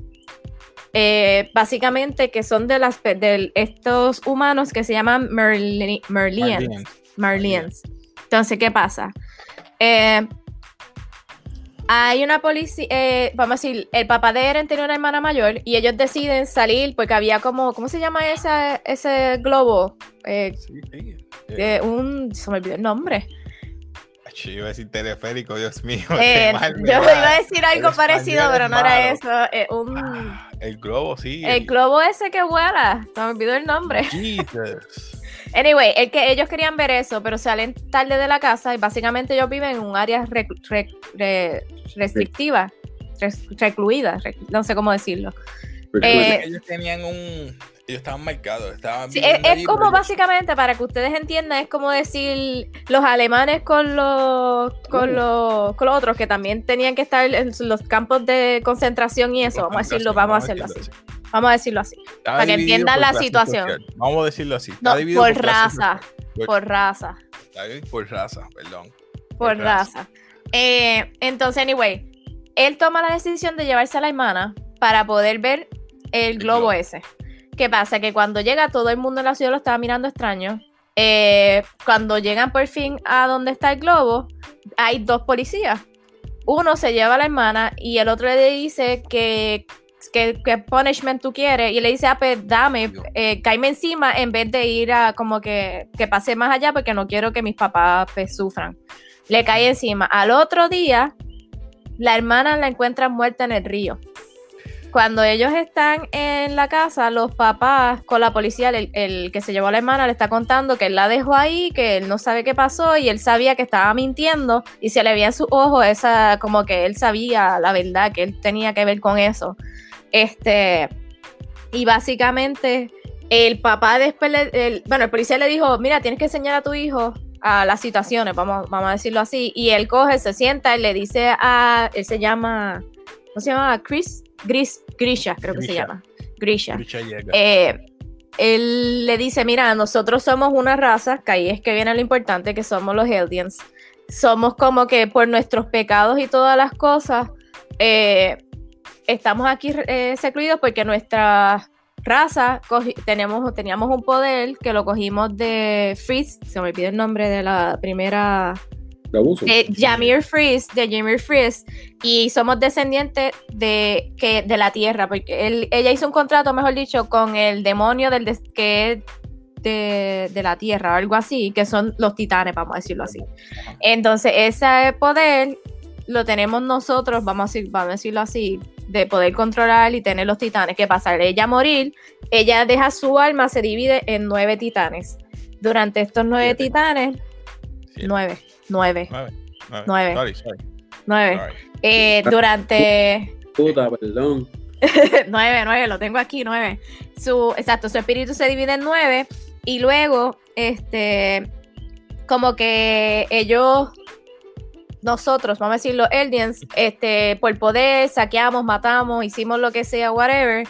eh, básicamente que son de, las, de estos humanos que se llaman Merli- Merlians. Marlians. Entonces, ¿qué pasa? Eh, hay una policía, eh, vamos a decir, el papá de Eren tenía una hermana mayor y ellos deciden salir porque había como, ¿cómo se llama ese, ese globo? Eh, Sí, sí. eh, un, se me olvidó el nombre. Yo iba a decir teleférico, Dios mío. Eh, mal yo iba a decir algo parecido, pero no era eso. eh, un, Ah, el globo, sí. el globo ese que vuela, se me olvidó el nombre. Jesus. Anyway, el que ellos querían ver eso, pero salen tarde de la casa y básicamente ellos viven en un área rec- rec- re- restrictiva, res- recluida, rec- no sé cómo decirlo. Porque eh, ellos tenían un. Ellos estaban marcados. Estaban Sí, es, es como básicamente, para que ustedes entiendan, es como decir los alemanes con los, con Oh. los, con los otros que también tenían que estar en los campos de concentración y eso. Vamos a decirlo, vamos a hacerlo así. Vamos a decirlo así. Para que entiendan por la situación. social. Vamos a decirlo así. Está No, dividido por clase raza. Por raza. Está bien, Por raza, perdón. Por raza. Eh, entonces, anyway, él toma la decisión de llevarse a la hermana para poder ver el globo globo. ese. ¿Qué pasa? Que cuando llega todo el mundo en la ciudad lo estaba mirando extraño. Eh, cuando llegan por fin a donde está el globo, hay dos policías. Uno se lleva a la hermana y el otro le dice que, que, que punishment tú quieres. Y le dice, ah, pues dame, eh, cáeme encima en vez de ir a como que, que pase más allá porque no quiero que mis papás pues, sufran. le cae encima. Al otro día, la hermana la encuentra muerta en el río. Cuando ellos están en la casa, los papás con la policía, el, el, que se llevó a la hermana le está contando que él la dejó ahí, que él no sabe qué pasó y él sabía que estaba mintiendo y se le veía en sus ojos esa, como que él sabía la verdad, que él tenía que ver con eso. Este, y básicamente el papá después, le, el, bueno, el policía le dijo, mira, tienes que enseñar a tu hijo a las situaciones, vamos, vamos a decirlo así, y él coge, se sienta y le dice a, él se llama, ¿cómo se llama? Chris, Gris, Grisha, creo Grisha. que se llama. Grisha. Grisha eh, él le dice, mira, nosotros somos una raza, que ahí es que viene lo importante, que somos los Eldians. Somos como que por nuestros pecados y todas las cosas, eh, estamos aquí eh, secluidos porque nuestra raza tenemos, teníamos un poder que lo cogimos de Freeze, se me olvidó el nombre de la primera de Jamir Freeze, de Jamir Freeze, y somos descendientes de, que, de la Tierra, porque él, ella hizo un contrato, mejor dicho, con el demonio del que es de, de, la Tierra, o algo así, que son los titanes, vamos a decirlo así. Entonces, ese poder lo tenemos nosotros, vamos a, decir, vamos a decirlo así, de poder controlar y tener los titanes. ¿Qué pasa? Ella morir, ella deja su alma, se divide en nueve titanes. Durante estos nueve titanes, nueve Nueve. Nueve. Nueve. Eh, durante. Puta, perdón. nueve, nueve, lo tengo aquí, nueve. Su, exacto, su espíritu se divide en nueve. Y luego, este, como que ellos, nosotros, vamos a decir los Eldians, este, por poder, saqueamos, matamos, hicimos lo que sea, whatever.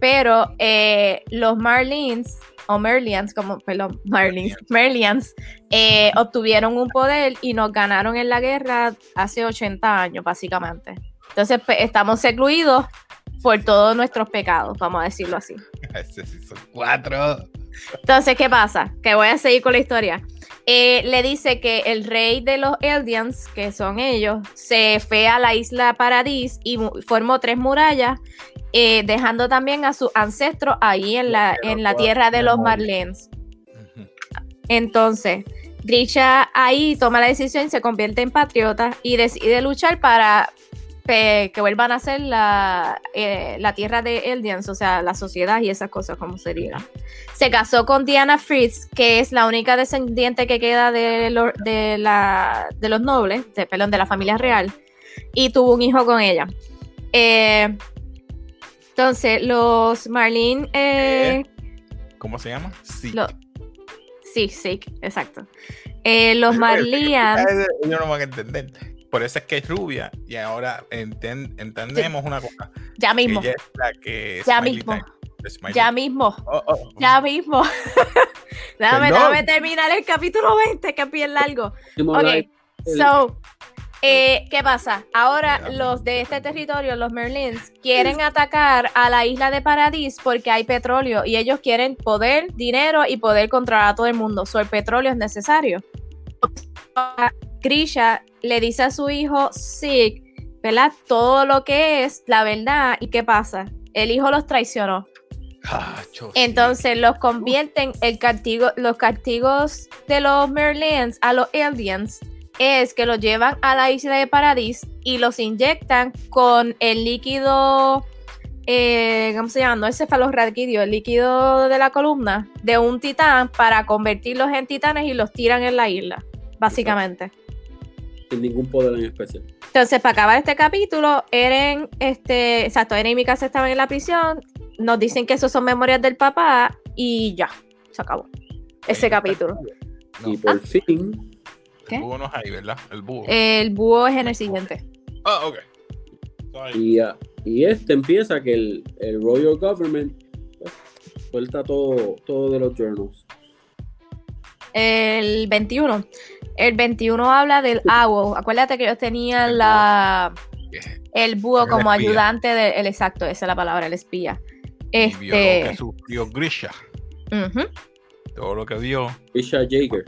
Pero eh, los Marlins o Merlians, como, perdón, Marlins, Merlians, eh, obtuvieron un poder y nos ganaron en la guerra hace 80 años, básicamente. Entonces, pues, estamos secluidos por todos nuestros pecados, vamos a decirlo así. son cuatro. Entonces, ¿qué pasa? Que voy a seguir con la historia. Eh, le dice que el rey de los Eldians, que son ellos, se fue a la isla Paradis y formó tres murallas eh, dejando también a sus ancestros ahí en la, en la tierra de los Marlens. Entonces, Grisha ahí toma la decisión y se convierte en patriota y decide luchar para que vuelvan a ser la, eh, la tierra de Eldians, o sea, la sociedad y esas cosas, como se diga. Se casó con Diana Fritz, que es la única descendiente que queda de, lo, de, la, de los nobles, de, perdón, de la familia real, y tuvo un hijo con ella. Eh, entonces, los Marlene. Eh, ¿Cómo se llama? Sí. sí, sí, exacto. Eh, los Marlians. Ellos no van a entender. Por eso es que es rubia y ahora entendemos una cosa. Ya mismo. Ella es la que ya mismo. Ya mismo. Oh, oh. Ya mismo. déjame, déjame, terminar el capítulo 20, que es bien largo. Ok, so, eh, ¿Qué pasa? Ahora los de este territorio, los Merlins, quieren atacar a la isla de Paradis porque hay petróleo y ellos quieren poder, dinero y poder controlar a todo el mundo. So, el petróleo es necesario. Grisha le dice a su hijo Sig, ¿verdad? Todo lo que es la verdad. ¿Y qué pasa? El hijo los traicionó. Entonces los convierten el castigo, los castigos de los Merlins a los Eldians es que los llevan a la isla de Paradis y los inyectan con el líquido, eh, ¿cómo se llama? No es cefalorraquidio, el líquido de la columna de un titán para convertirlos en titanes y los tiran en la isla, básicamente. Sin ningún poder en especial. Entonces, para acabar este capítulo, Eren, este, exacto, Eren y Mikasa estaban en la prisión, nos dicen que esos son memorias del papá y ya, se acabó ese capítulo. Y por fin el búho no es ahí, ¿verdad? El búho. El búho es en el siguiente. Ah, ok. Y, uh, y, este empieza que el, el Royal Government pues, suelta todo, todo de los journals. El 21. El 21 habla del agua. Acuérdate que ellos tenían la el búho como ayudante del exacto, esa es la palabra, el espía. Este. vio lo que sufrió Grisha. Todo lo que vio. Grisha Jaeger.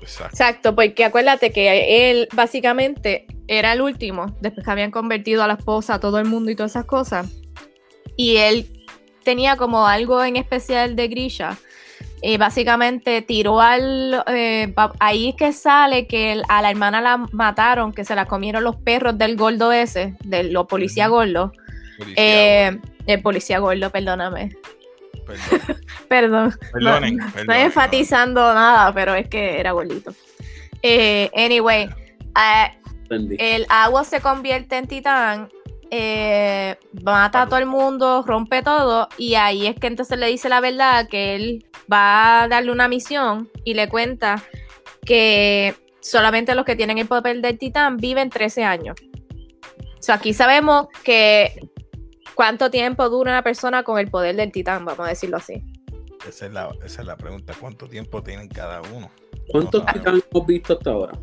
Exacto. porque acuérdate que él básicamente era el último, después que habían convertido a la esposa, a todo el mundo y todas esas cosas. Y él tenía como algo en especial de Grisha, y básicamente tiró al... eh, ahí es que sale que el- a la hermana la mataron, que se la comieron los perros del gordo ese, de los policía Ujú. gordo. Policía, Eh, el policía gordo, perdóname. perdón. Perdón. Perdonen, no, estoy enfatizando nada, pero es que era gordito. Eh, anyway, eh, el agua se convierte en titán, eh, mata a todo el mundo, rompe todo, y ahí es que entonces le dice la verdad que él va a darle una misión y le cuenta que solamente los que tienen el papel del titán viven 13 años. O sea, aquí sabemos que cuánto tiempo dura una persona con el poder del titán, vamos a decirlo así. Esa es, la, esa es la pregunta. ¿Cuánto tiempo tienen cada uno? ¿Cuántos No titanes hemos visto hasta ahora?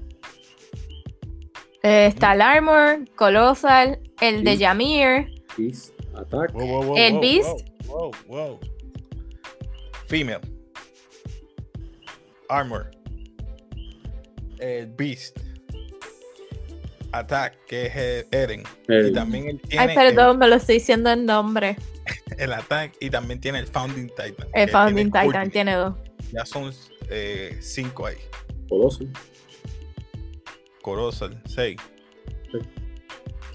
Eh, está el Armor, Colossal, el de. Yamir, Beast, Attack. El Beast. Female. Armor. El Beast. Attack, que es el Eren. El- Y también él tiene Ay, perdón, me lo estoy diciendo en nombre. El, el Attack y también tiene el Founding Titan. El Founding tiene Titan Ultimate. tiene dos. Ya son eh, cinco ahí. Coloso. Colossal, seis.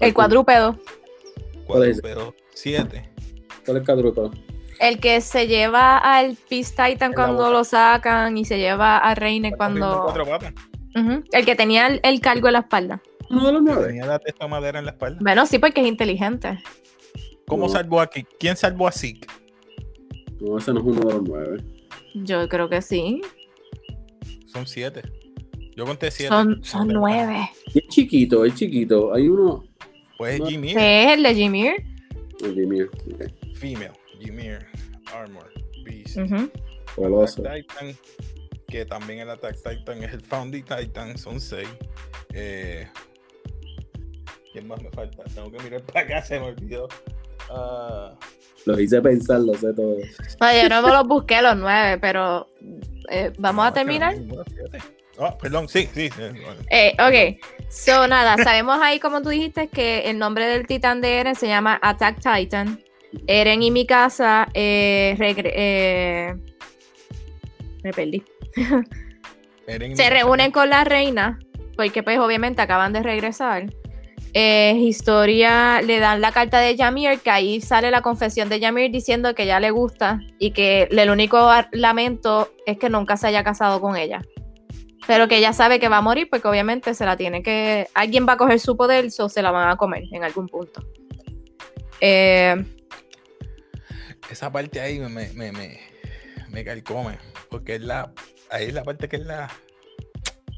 El cuadrúpedo. Cuadrúpedo, siete. ¿Cuál es el cuadrúpedo? El que se lleva al Beast Titan cuando lo sacan y se lleva a Reine cuando. Cuatro patas. Ujú, El que tenía el, el cargo en la espalda. Uno de los Que nueve. Tenía la testa madera en la espalda. Bueno, sí, porque es inteligente. ¿Cómo No. salvó aquí? ¿Quién salvó a Zeke? No, ese no es uno de los nueve. Yo creo que sí. Son siete. Yo conté siete. Son, son nueve. Y es chiquito, es chiquito. Hay uno. Pues. Jimmy, ¿Qué es el de mío. ok. female, Ymir, Armor, Beast. Attack Titan, que también el Attack Titan es el Founding Titan, son seis. Eh, ¿Quién más me falta? Tengo que mirar para acá, se me olvidó. Ah, Los hice pensar, lo sé todo. No, yo no me los busqué los nueve, pero eh, vamos a no, terminar. no, Ah, perdón, sí, sí. Eh, ok, so nada, sabemos ahí como tú dijiste que el nombre del titán de Eren se llama Attack Titan. Eren y Mikasa eh, regre- eh, me perdí. Se reúnen con la reina, porque pues obviamente acaban de regresar. Eh, historia, le dan la carta de Yamir, que ahí sale la confesión de Yamir diciendo que ya le gusta y que el único lamento es que nunca se haya casado con ella. Pero que ella sabe que va a morir porque obviamente se la tiene que... Alguien va a coger su poder o se la van a comer en algún punto. Eh, Esa parte ahí me, me, me, me, me calcome, porque es la, ahí es la parte que es la,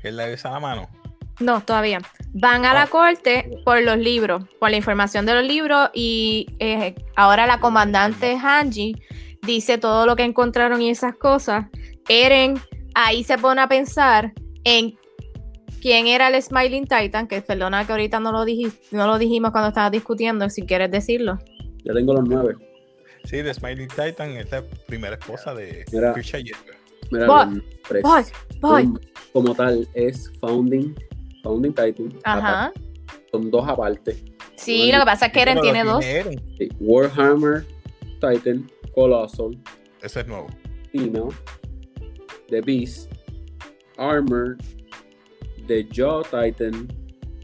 que es la besa la mano. No, todavía. Van a la Ah. corte por los libros, por la información de los libros y eh, ahora la comandante Hanji dice todo lo que encontraron y esas cosas. Eren ahí se pone a pensar en quién era el Smiling Titan, que perdona que ahorita no lo, diji- no lo dijimos cuando estabas discutiendo, si quieres decirlo. Ya tengo los nueve. Sí, de Smiling Titan es la primera esposa de Mira. Mira, Voy, voy. son- como tal es Founding, Founding Titan. Ajá. Son dos aparte. Sí, lo que pasa es que Eren tiene dos. Eren. Sí, Warhammer Titan, Colossal, Ese es nuevo. Female, The Beast, Armor, The Jaw Titan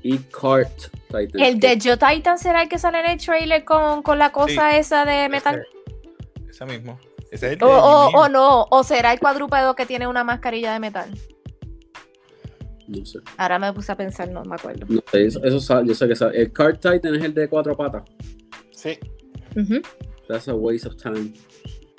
y Cart Titan. El de Joe Titan será el que sale en el trailer con, con la cosa esa de metal. Ese, ese mismo. Ese es el O, no, o será el cuadrúpedo que tiene una mascarilla de metal. No sé. Ahora me puse a pensar, no me acuerdo. No sé, eso, eso yo sé que sabe. El Cart Titan es el de cuatro patas. Sí. That's a waste of time.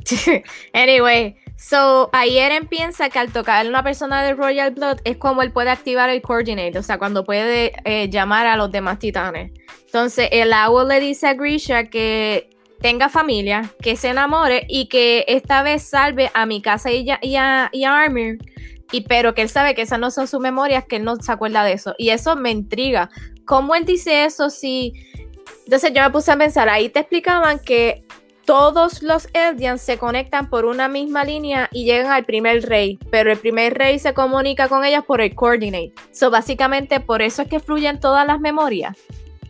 anyway, so ahí Eren piensa que al tocar a una persona de Royal Blood es como él puede activar el Coordinate, o sea, cuando puede eh, llamar a los demás titanes. Entonces, el agua le dice a Grisha que tenga familia, que se enamore y que esta vez salve a mi casa y, y a, y a Armor. Y pero que él sabe que esas no son sus memorias, que él no se acuerda de eso. Y eso me intriga. ¿Cómo él dice eso si... Entonces yo me puse a pensar, ahí te explicaban que todos los Eldians se conectan por una misma línea y llegan al primer rey, pero el primer rey se comunica con ellas por el coordinate. So básicamente por eso es que fluyen todas las memorias.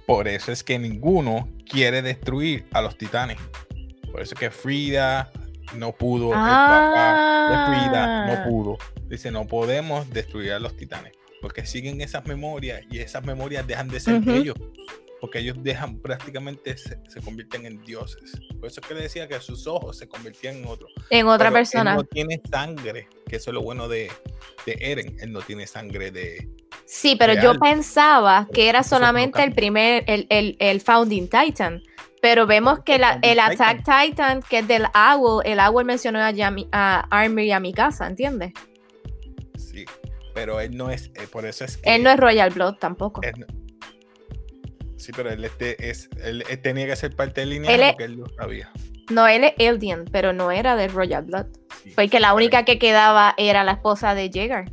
Por eso es que ninguno quiere destruir a los titanes. Por eso es que Frida no pudo, el papá de destruida, no Ah. pudo. Dice, no podemos destruir a los titanes, porque siguen esas memorias y esas memorias dejan de ser ellos, porque ellos dejan prácticamente, se, se convierten en dioses. Por eso es que le decía que sus ojos se convertían en otro. En otra Pero él persona. no tiene sangre, que eso es lo bueno de, de Eren, él no tiene sangre de... Sí, pero yo pensaba que era solamente el primer, el, el, el Founding Titan. Pero vemos que El la- el Attack Titan, que es del Owl, el Owl mencionó a, Yami, a Armor y a Mikasa, ¿entiendes? Sí, pero él no es, eh, por eso es que... Él no es Royal Blood tampoco. él no- sí, pero él, este es, él, él tenía que ser parte del lineaje Él porque él lo sabía. No, él es Eldian, pero no era de Royal Blood. Sí. Porque la Pero- única que quedaba era la esposa de Jaeger.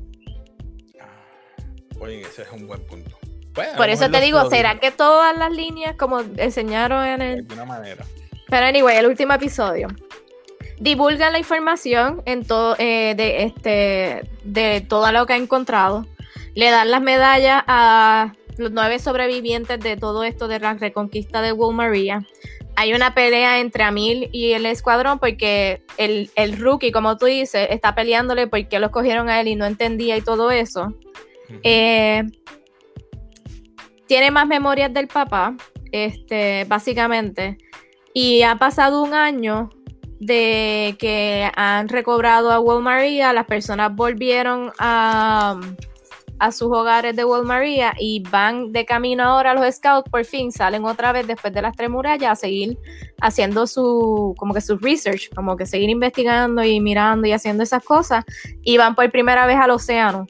Oye, ese es un buen punto. Bueno, Por eso te digo, ¿será que todas las líneas, como enseñaron en de el alguna manera? Pero anyway, el último episodio. Divulgan la información en todo, eh, de este de todo lo que ha encontrado. Le dan las medallas a los nueve sobrevivientes de todo esto de la reconquista de Will Maria. Hay una pelea entre Amil y el escuadrón porque el, el rookie, como tú dices, está peleándole porque lo cogieron a él y no entendía y todo eso. Eh, tiene más memorias del papá, este, básicamente. Y ha pasado un año de que han recobrado a Will Maria, las personas volvieron a, a sus hogares de Will Maria y van de camino ahora los scouts, por fin salen otra vez después de las tres murallas a seguir haciendo su, como que su research, como que seguir investigando y mirando y haciendo esas cosas y van por primera vez al océano.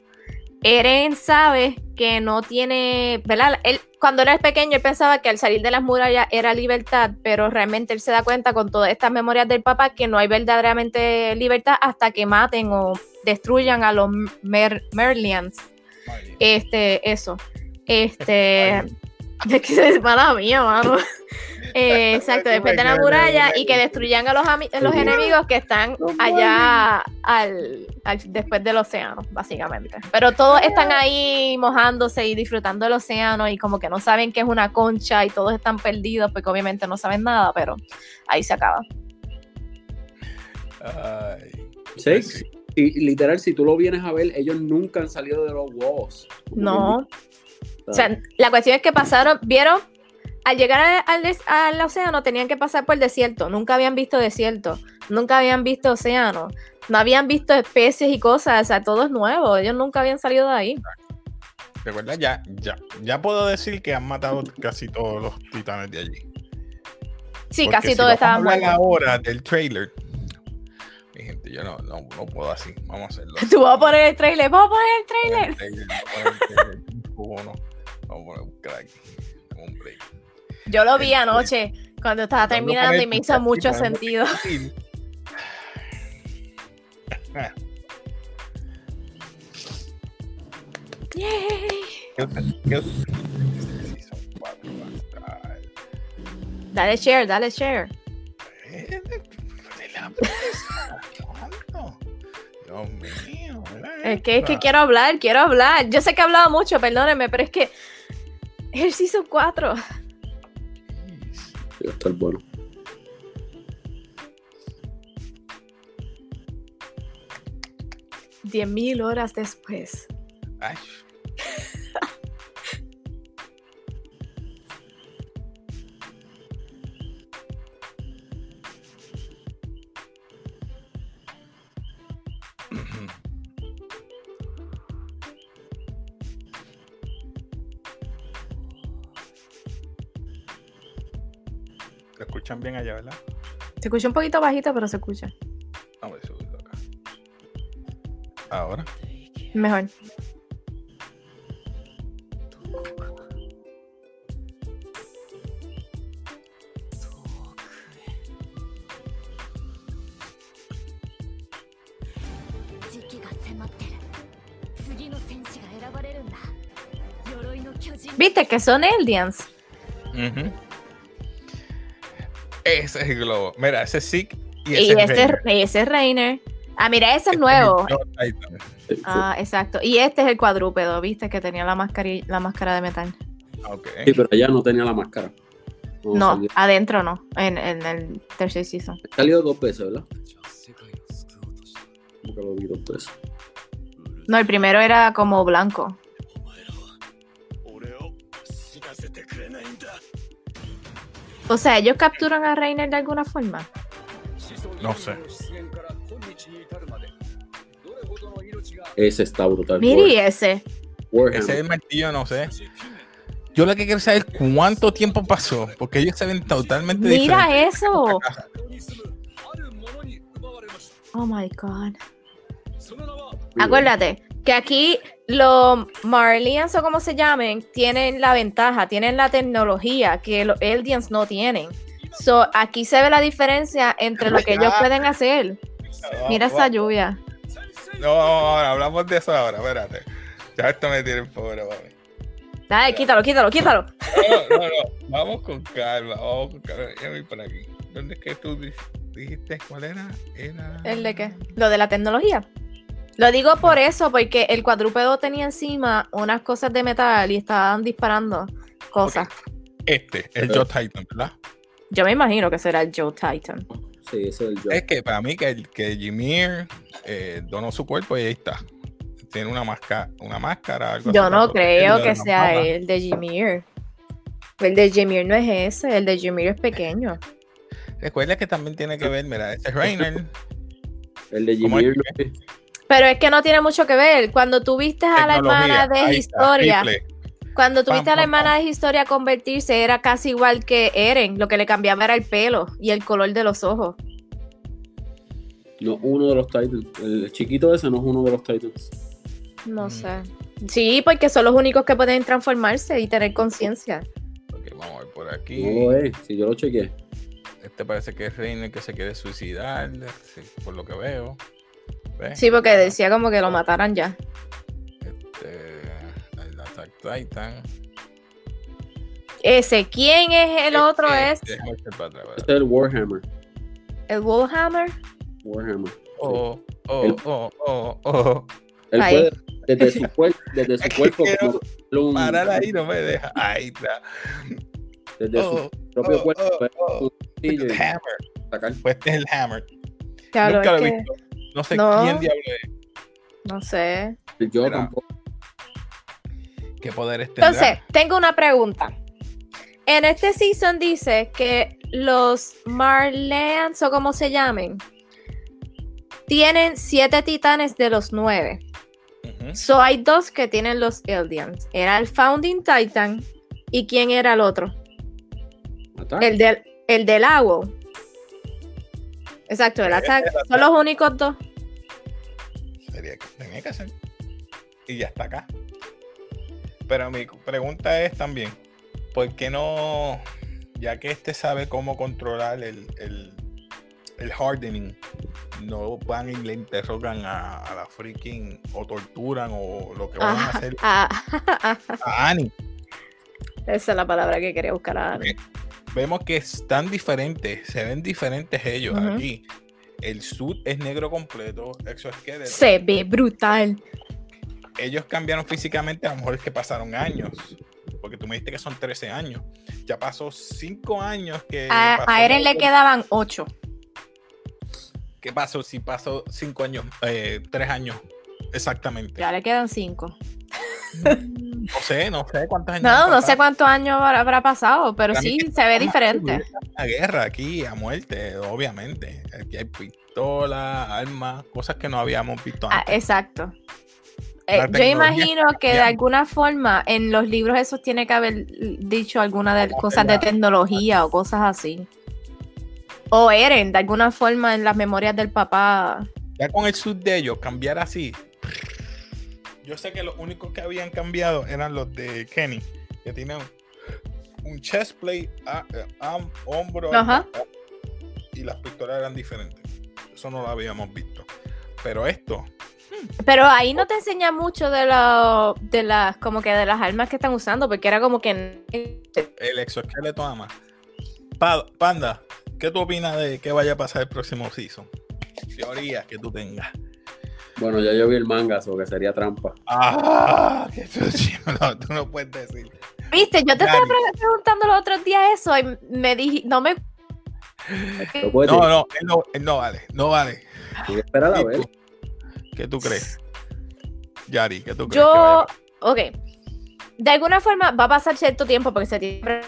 Eren sabe que no tiene, ¿verdad? Él, cuando era pequeño, él pensaba que al salir de las murallas era libertad, pero realmente él se da cuenta con todas estas memorias del papá que no hay verdaderamente libertad hasta que maten o destruyan a los Mer Merlians. Este, eso. Este. Es que es mala mía, mano. Eh, exacto, después de la muralla y que destruyan a los, los enemigos que están allá al, al- después del océano, básicamente. Pero todos están ahí mojándose y disfrutando del océano y como que no saben que es una concha y todos están perdidos porque obviamente no saben nada, pero ahí se acaba. ay. Sí, Y literal, si tú lo vienes a ver, ellos nunca han salido de los walls. No. O sea, la cuestión es que pasaron, vieron, al llegar al, al des- al océano tenían que pasar por el desierto, nunca habían visto desierto, nunca habían visto océano, no habían visto especies y cosas, o sea, todo es nuevo, ellos nunca habían salido de ahí. Recuerda, ya, ya, ya puedo decir que han matado casi todos los titanes de allí. Sí, Porque casi si todo vamos a estaba hablar muerto. ahora del trailer. Yo no, no, no puedo así. Vamos a hacerlo. Tú vas a poner el trailer, vamos a poner el trailer. Vamos a un break. Yo lo vi anoche cuando estaba terminando y me hizo mucho sentido. decir. Yay. ¿Qué usted- qué usted- Este season cuatro va a estar- Dale share, dale share. Dios mío. ¿verdad? Es que, es que Esta. quiero hablar, quiero hablar. Yo sé que he hablado mucho, perdónenme, pero es que el season 4. Va a estar bueno. Diez mil horas después. Ay. Escuchan bien allá, verdad? Se escucha un poquito bajito, pero se escucha. Vamos a subirlo acá. Ahora. Mejor. Viste que son Eldians. Ujú. Ese es el globo. Mira, ese es Zeke y ese Y es ese, Rainer. ese es Reiner. Ah, mira, ese es Este nuevo. Sí. Ah, exacto. Y este es el cuadrúpedo, viste, que tenía la máscara, la máscara de metal. Ok. Sí, pero ella no tenía la máscara. No, salió. adentro no, en, en el tercer season. Ha salido dos veces, ¿verdad? como que lo vi dos veces. No, el primero era como blanco. O sea, ellos capturan a Reiner de alguna forma. No sé. Ese está brutal. Miri ese. Warhammer. Ese es el martillo, no sé. Yo lo que quiero saber es cuánto tiempo pasó, porque ellos se ven totalmente Mira diferentes. eso. Oh my god. Acuérdate que aquí los Marlians o como se llamen tienen la ventaja, tienen la tecnología que los Eldians no tienen. So, aquí se ve la diferencia entre lo que ellos pueden hacer. Mira esa lluvia. No, ahora hablamos de eso ahora, espérate. Ya esto me tiene pobre, mami. Dale, quítalo, quítalo, quítalo. No, no, no, vamos con calma, vamos con calma. Ya voy por aquí. ¿Dónde es que tú di- dijiste cuál era? Era. ¿El de qué? Lo de la tecnología. Lo digo por eso, porque el cuadrúpedo tenía encima unas cosas de metal y estaban disparando cosas. Este, el Joe Titan, ¿verdad? Yo me imagino que será el Joe Titan. Sí, ese es el Joe. Es que para mí que, el- que Jimir eh, donó su cuerpo y ahí está. Tiene una máscara, una máscara. algo Yo así no creo que sea el de Jimir. El de Jimir no es ese, el de Jimir es pequeño. Recuerda que también tiene que ver, mira, ese es Reiner. El de ¿Cómo Jimmy es? Pero es que no tiene mucho que ver. Cuando tú viste a la hermana de está, historia, cuando Pam, tuviste a la pam, hermana de historia convertirse, era casi igual que Eren. Lo que le cambiaba era el pelo y el color de los ojos. No, uno de los Titans. El chiquito ese no es uno de los Titans. No Mm. sé. Sí, porque son los únicos que pueden transformarse y tener conciencia. Ok, vamos a ver por No aquí. es. Si yo lo chequeé. Este parece que es Reiner que se quiere suicidar, por lo que veo. ¿Ves? Sí, porque decía como que lo mataran ya. Este, el Attack Titan. Ese, ¿quién es el otro? Este, Es Este es el Warhammer. el Wallhammer. Warhammer. Oh, oh, El- oh, oh, oh. Él puede, desde su, cuer- desde Es su cuerpo, como Parar ahí no me deja. Ahí está. desde su Oh, propio oh, cuerpo, oh, oh. y Hammer. sacar. Pues este es el Hammer. Claro, Nunca es lo he que- visto. No sé No. quién diablo es. no sé. Yo tampoco. ¿Qué poderes tendrá? Entonces, tengo una pregunta. En este season dice que los Marleans o como se llamen tienen siete titanes de los nueve. So hay dos que tienen los Eldians. Era el Founding Titan y quién era el otro. El del, el del agua. Exacto, el Attack. Son los únicos dos. Sería que tenía que hacer. Y ya está acá. Pero mi pregunta es también, ¿por qué no, ya que este sabe cómo controlar el, el, el hardening, no van y le interrogan a, a la freaking o torturan o lo que van a Ah, hacer ah, a Annie? esa es la palabra que quería buscar. a. Ok. Vemos que están diferentes, se ven diferentes ellos aquí. El sud es negro completo, exoesqueleto. Se ve brutal. ellos cambiaron físicamente, a lo mejor es que pasaron años, porque tú me dijiste que son 13 años. Ya pasó 5 años que... A, a Eren le quedaban ocho. ¿Qué pasó si pasó 5 años, 3 años exactamente? Ya le quedan cinco. No sé, no sé cuántos años. No, no sé cuántos años habrá, pasado, pero Para sí se ve diferente. en Una guerra aquí a muerte, obviamente. Aquí hay pistolas, armas, cosas que no habíamos visto Ah, antes. exacto. Eh, La yo imagino que de alguna forma en los libros esos tiene que haber dicho alguna de cosas de tecnología o cosas así. O Eren, de alguna forma en las memorias del papá. Ya con el sud de ellos, cambiar así. Yo sé que los únicos que habían cambiado eran los de Kenny, que tienen un chest plate, a- eh, hombro, Ajá. y las pistolas eran diferentes. Eso no lo habíamos visto. Pero esto, Pero ahí no te enseña mucho de lo, de las, como que de las armas que están usando, porque era como que el exoesqueleto. Pa- Panda, ¿qué tú opinas de qué vaya a pasar el próximo season? Teorías que tú tengas. Bueno, ya yo vi el manga, o que sería trampa. ¡Ah! ¡Qué sucio! No, tú no puedes decir. Viste, yo te Dale. estaba pre- preguntando los otros días eso y me dije, no me No, no, él no, él no vale, no vale. Que esperar a ¿Y ver. tú? ¿Qué tú crees? Yari, ¿qué tú crees? que vaya Yo, ok. De alguna forma va a pasar cierto tiempo porque se tiene que.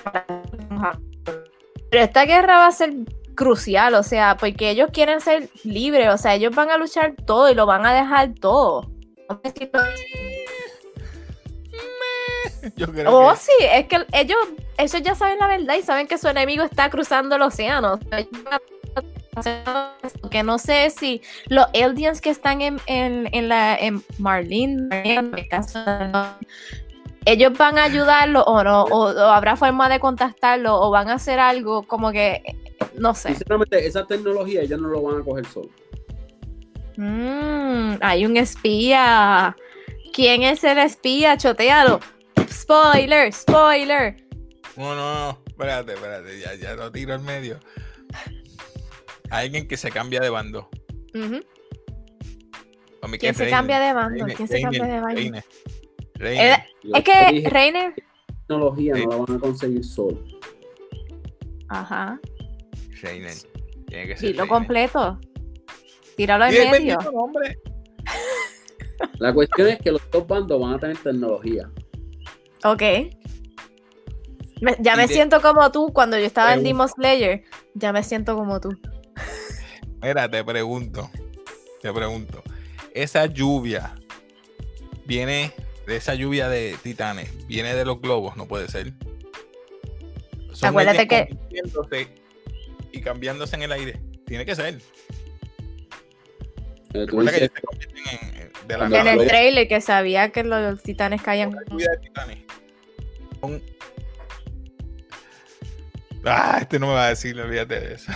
Pero esta guerra va a ser crucial, o sea, porque ellos quieren ser libres, o sea, ellos van a luchar todo y lo van a dejar todo. Yo creo Oh, que sí, es que ellos, ellos ya saben la verdad y saben que su enemigo está cruzando el océano. Que no sé si los aliens que están en, en, en la en Marlene, en mi caso, no, ellos van a ayudarlo o no, o, o habrá forma de contactarlo, o van a hacer algo como que no sé. Sinceramente, esa tecnología ellos no lo van a coger solo. Mm, hay un espía. ¿Quién es el espía? Choteado. Spoiler, spoiler. No, no, no, espérate, espérate, ya, ya lo tiro al medio. Alguien que se cambia de bando. ¿Quién se cambia de bando? Reiner, ¿Quién se Reiner, cambia de bando? Reiner, Reiner. Yo Es que Reiner. tecnología no la van a conseguir solo. Ajá. Reiner. Tiene que ser Dilo completo. Tíralo en medio. bendito. La cuestión es que los dos bandos van a tener tecnología. Ok. Me- ya Y me de- siento como tú cuando yo estaba en. Demon Slayer. Ya me siento como tú. Mira, te pregunto, te pregunto, esa lluvia viene de esa lluvia de titanes, viene de los globos, no puede ser. Son Acuérdate que- y cambiándose en el aire. Tiene que ser. Eh, tú Recuerda que dices, ellos se convierten en, en- de la En nada. el trailer que sabía que los titanes caían. Ah, este no me va a decir, olvídate de eso.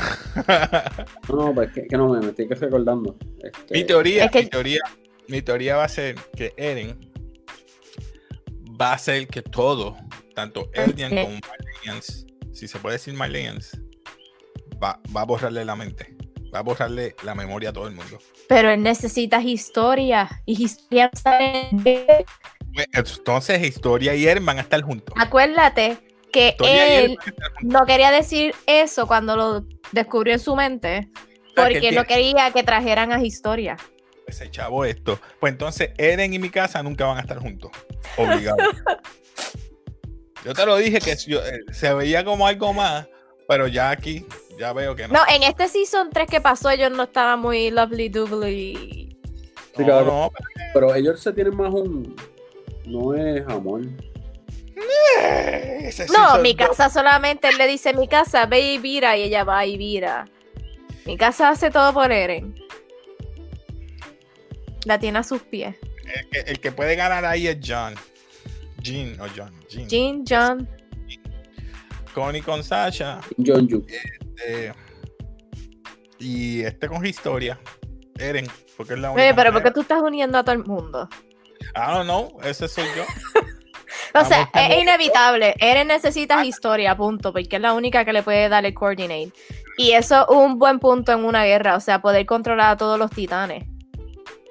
no, no, pues que, que no me, me estoy que recordando. Este, Mi teoría, Es que- mi teoría, mi teoría va a ser que Eren va a ser que todo, tanto Eldian Ok. como Marleyans, si se puede decir Marleyans, va, va a borrarle la mente, va a borrarle la memoria a todo el mundo. Pero él necesita historia. Y historia Pues, Entonces, Historia y Eren van a estar juntos. Acuérdate que Historia él no quería decir eso cuando lo descubrió en su mente. Porque él no quería que trajeran a historia. Ese chavo esto. Pues entonces, Eren y mi casa nunca van a estar juntos. Obligado. Yo te lo dije que yo- eh, se veía como algo más, pero ya aquí, ya veo que no. No, en este season 3 que pasó, ellos no estaban muy lovely doobly. Sí, No, cabrón. no, Pero ellos se tienen más un. No es amor. eh, No, mi casa solamente él le dice mi casa, ve y vira, y ella va y vira. Mi casa hace todo por Eren. La tiene a sus pies. El que, el que puede ganar ahí es John. Jean o John. Jean. Jean, John. Connie con Sasha. John Yu. eh, y este con historia. Eren. Porque es la única. Oye, pero ¿por qué tú estás uniendo a todo el mundo? I don't know. Ese soy yo. O sea, Vamos, es inevitable. Eren necesita historia, punto, porque es la única que le puede dar el coordinate. Y eso es un buen punto en una guerra, o sea, poder controlar a todos los titanes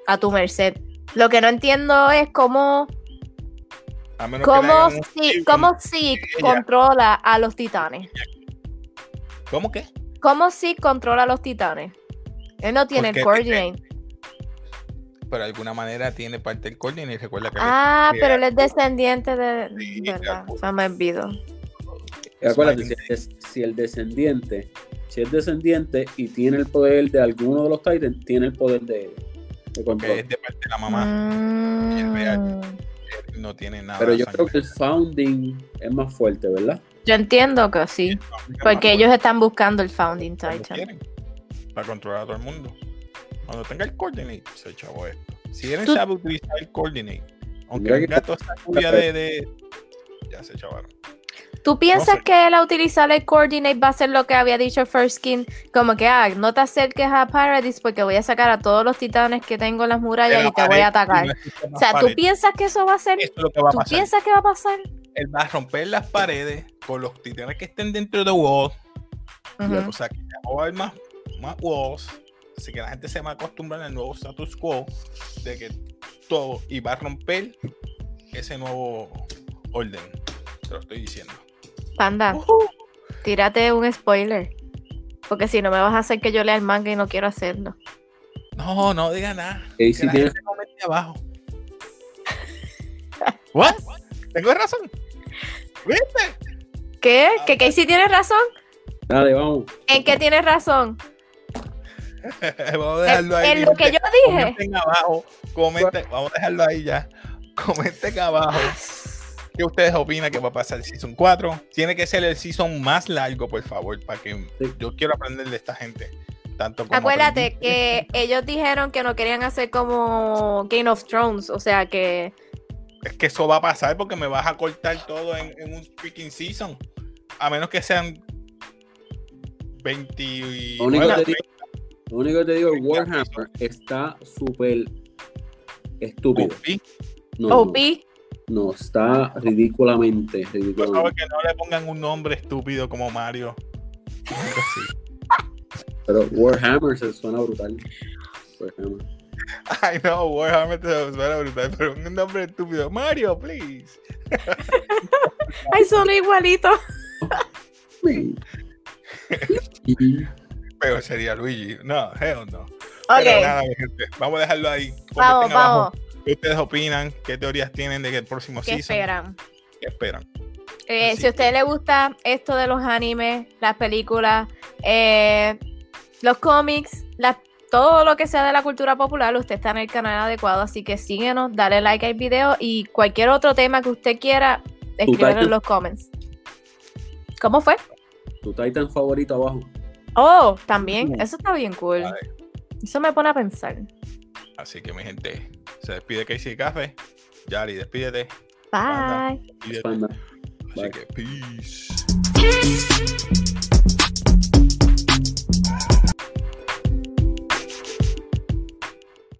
a tu merced. Lo que no entiendo es cómo, A menos que le cómo, un si, cómo Zeke controla a los titanes. ¿Cómo que? ¿Cómo Zeke controla a los titanes? Él no tiene el coordinate. Pero de alguna manera tiene parte del coordinate. Recuerda que. Ah, que- pero él es descendiente de... Sí, ¿Verdad? ya, Se me olvidó. Y Acuérdate, si si el descendiente, si es descendiente y tiene el poder de alguno de los Titans, tiene el poder de, de que control. es de parte de la mamá. Mm, No tiene nada. Pero yo creo que el founding es más fuerte, ¿verdad? Yo entiendo que sí. Porque ellos están buscando el Founding Titan. quieren, Para controlar a todo el mundo. Cuando tenga el coordinate, se chavo esto. Si Tú- sabe utilizar el coordinate, aunque el gato está lluvia de, de. Ya se chavaron. ¿Tú piensas sé. que él a utilizar el coordinate va a ser lo que había dicho First Skin? Como que, ah, no te acerques a Paradise porque voy a sacar a todos los titanes que tengo en las murallas y te voy a atacar. O sea, ¿tú piensas que eso va a ser? Esto es lo que va a ¿Tú pasar. piensas que va a pasar? Él va a romper las paredes con los titanes que estén dentro de wall. O sea, que ya va a haber más, más walls. Así que la gente se va a acostumbrar al nuevo status quo de que todo y va a romper ese nuevo orden. Te lo estoy diciendo. Panda, tírate un spoiler. Porque si no me vas a hacer que yo lea el manga y no quiero hacerlo. No, no diga nada. Gente comente abajo. ¿What? ¿Tengo razón? ¿Viste? ¿Qué? ¿Que Casey tiene razón? Dale, vamos. ¿En qué tienes razón? Vamos a En, dejarlo ahí. en mi lo que yo dije. Comenten abajo. Comenten. Vamos a dejarlo ahí ya. Comenten abajo. ¿Qué ustedes opinan que va a pasar el Season 4? Tiene que ser el Season más largo, por favor, para que Sí. yo quiero aprender de esta gente. Tanto como Acuérdate aprendí. que ellos dijeron que no querían hacer como Game of Thrones, o sea que Es que eso va a pasar porque me vas a cortar todo en, en un freaking Season. A menos que sean 20 Lo único que te digo- Lo único que te digo, Warhammer está súper estúpido. No, OP. no, está ridículamente, Por favor, ridículamente. que no le pongan un nombre estúpido como Mario. Pero Warhammer se suena brutal. Warhammer. Ay, no, Warhammer te suena brutal, pero un nombre estúpido. Mario, please. Ay, son igualitos. Pero sería Luigi. No, hell no. Ok, Pero nada, mi gente, vamos a dejarlo ahí. Vamos, abajo vamos. ¿Qué ustedes opinan? ¿Qué teorías tienen de que el próximo ¿Qué season? esperan? ¿Qué esperan? Eh, si a usted le gusta esto de los animes, las películas, eh, los cómics, las- todo lo que sea de la cultura popular, usted está en el canal adecuado. Así que síguenos, dale like al video y cualquier otro tema que usted quiera, escríbelo en los comments. ¿Cómo fue? Tu Titan favorito abajo. Oh, también. Eso está bien cool. Eso me pone a pensar. Así que, mi gente, se despide Casey Café. Yari, despídete. Bye. despídete. Así Bye. que, peace.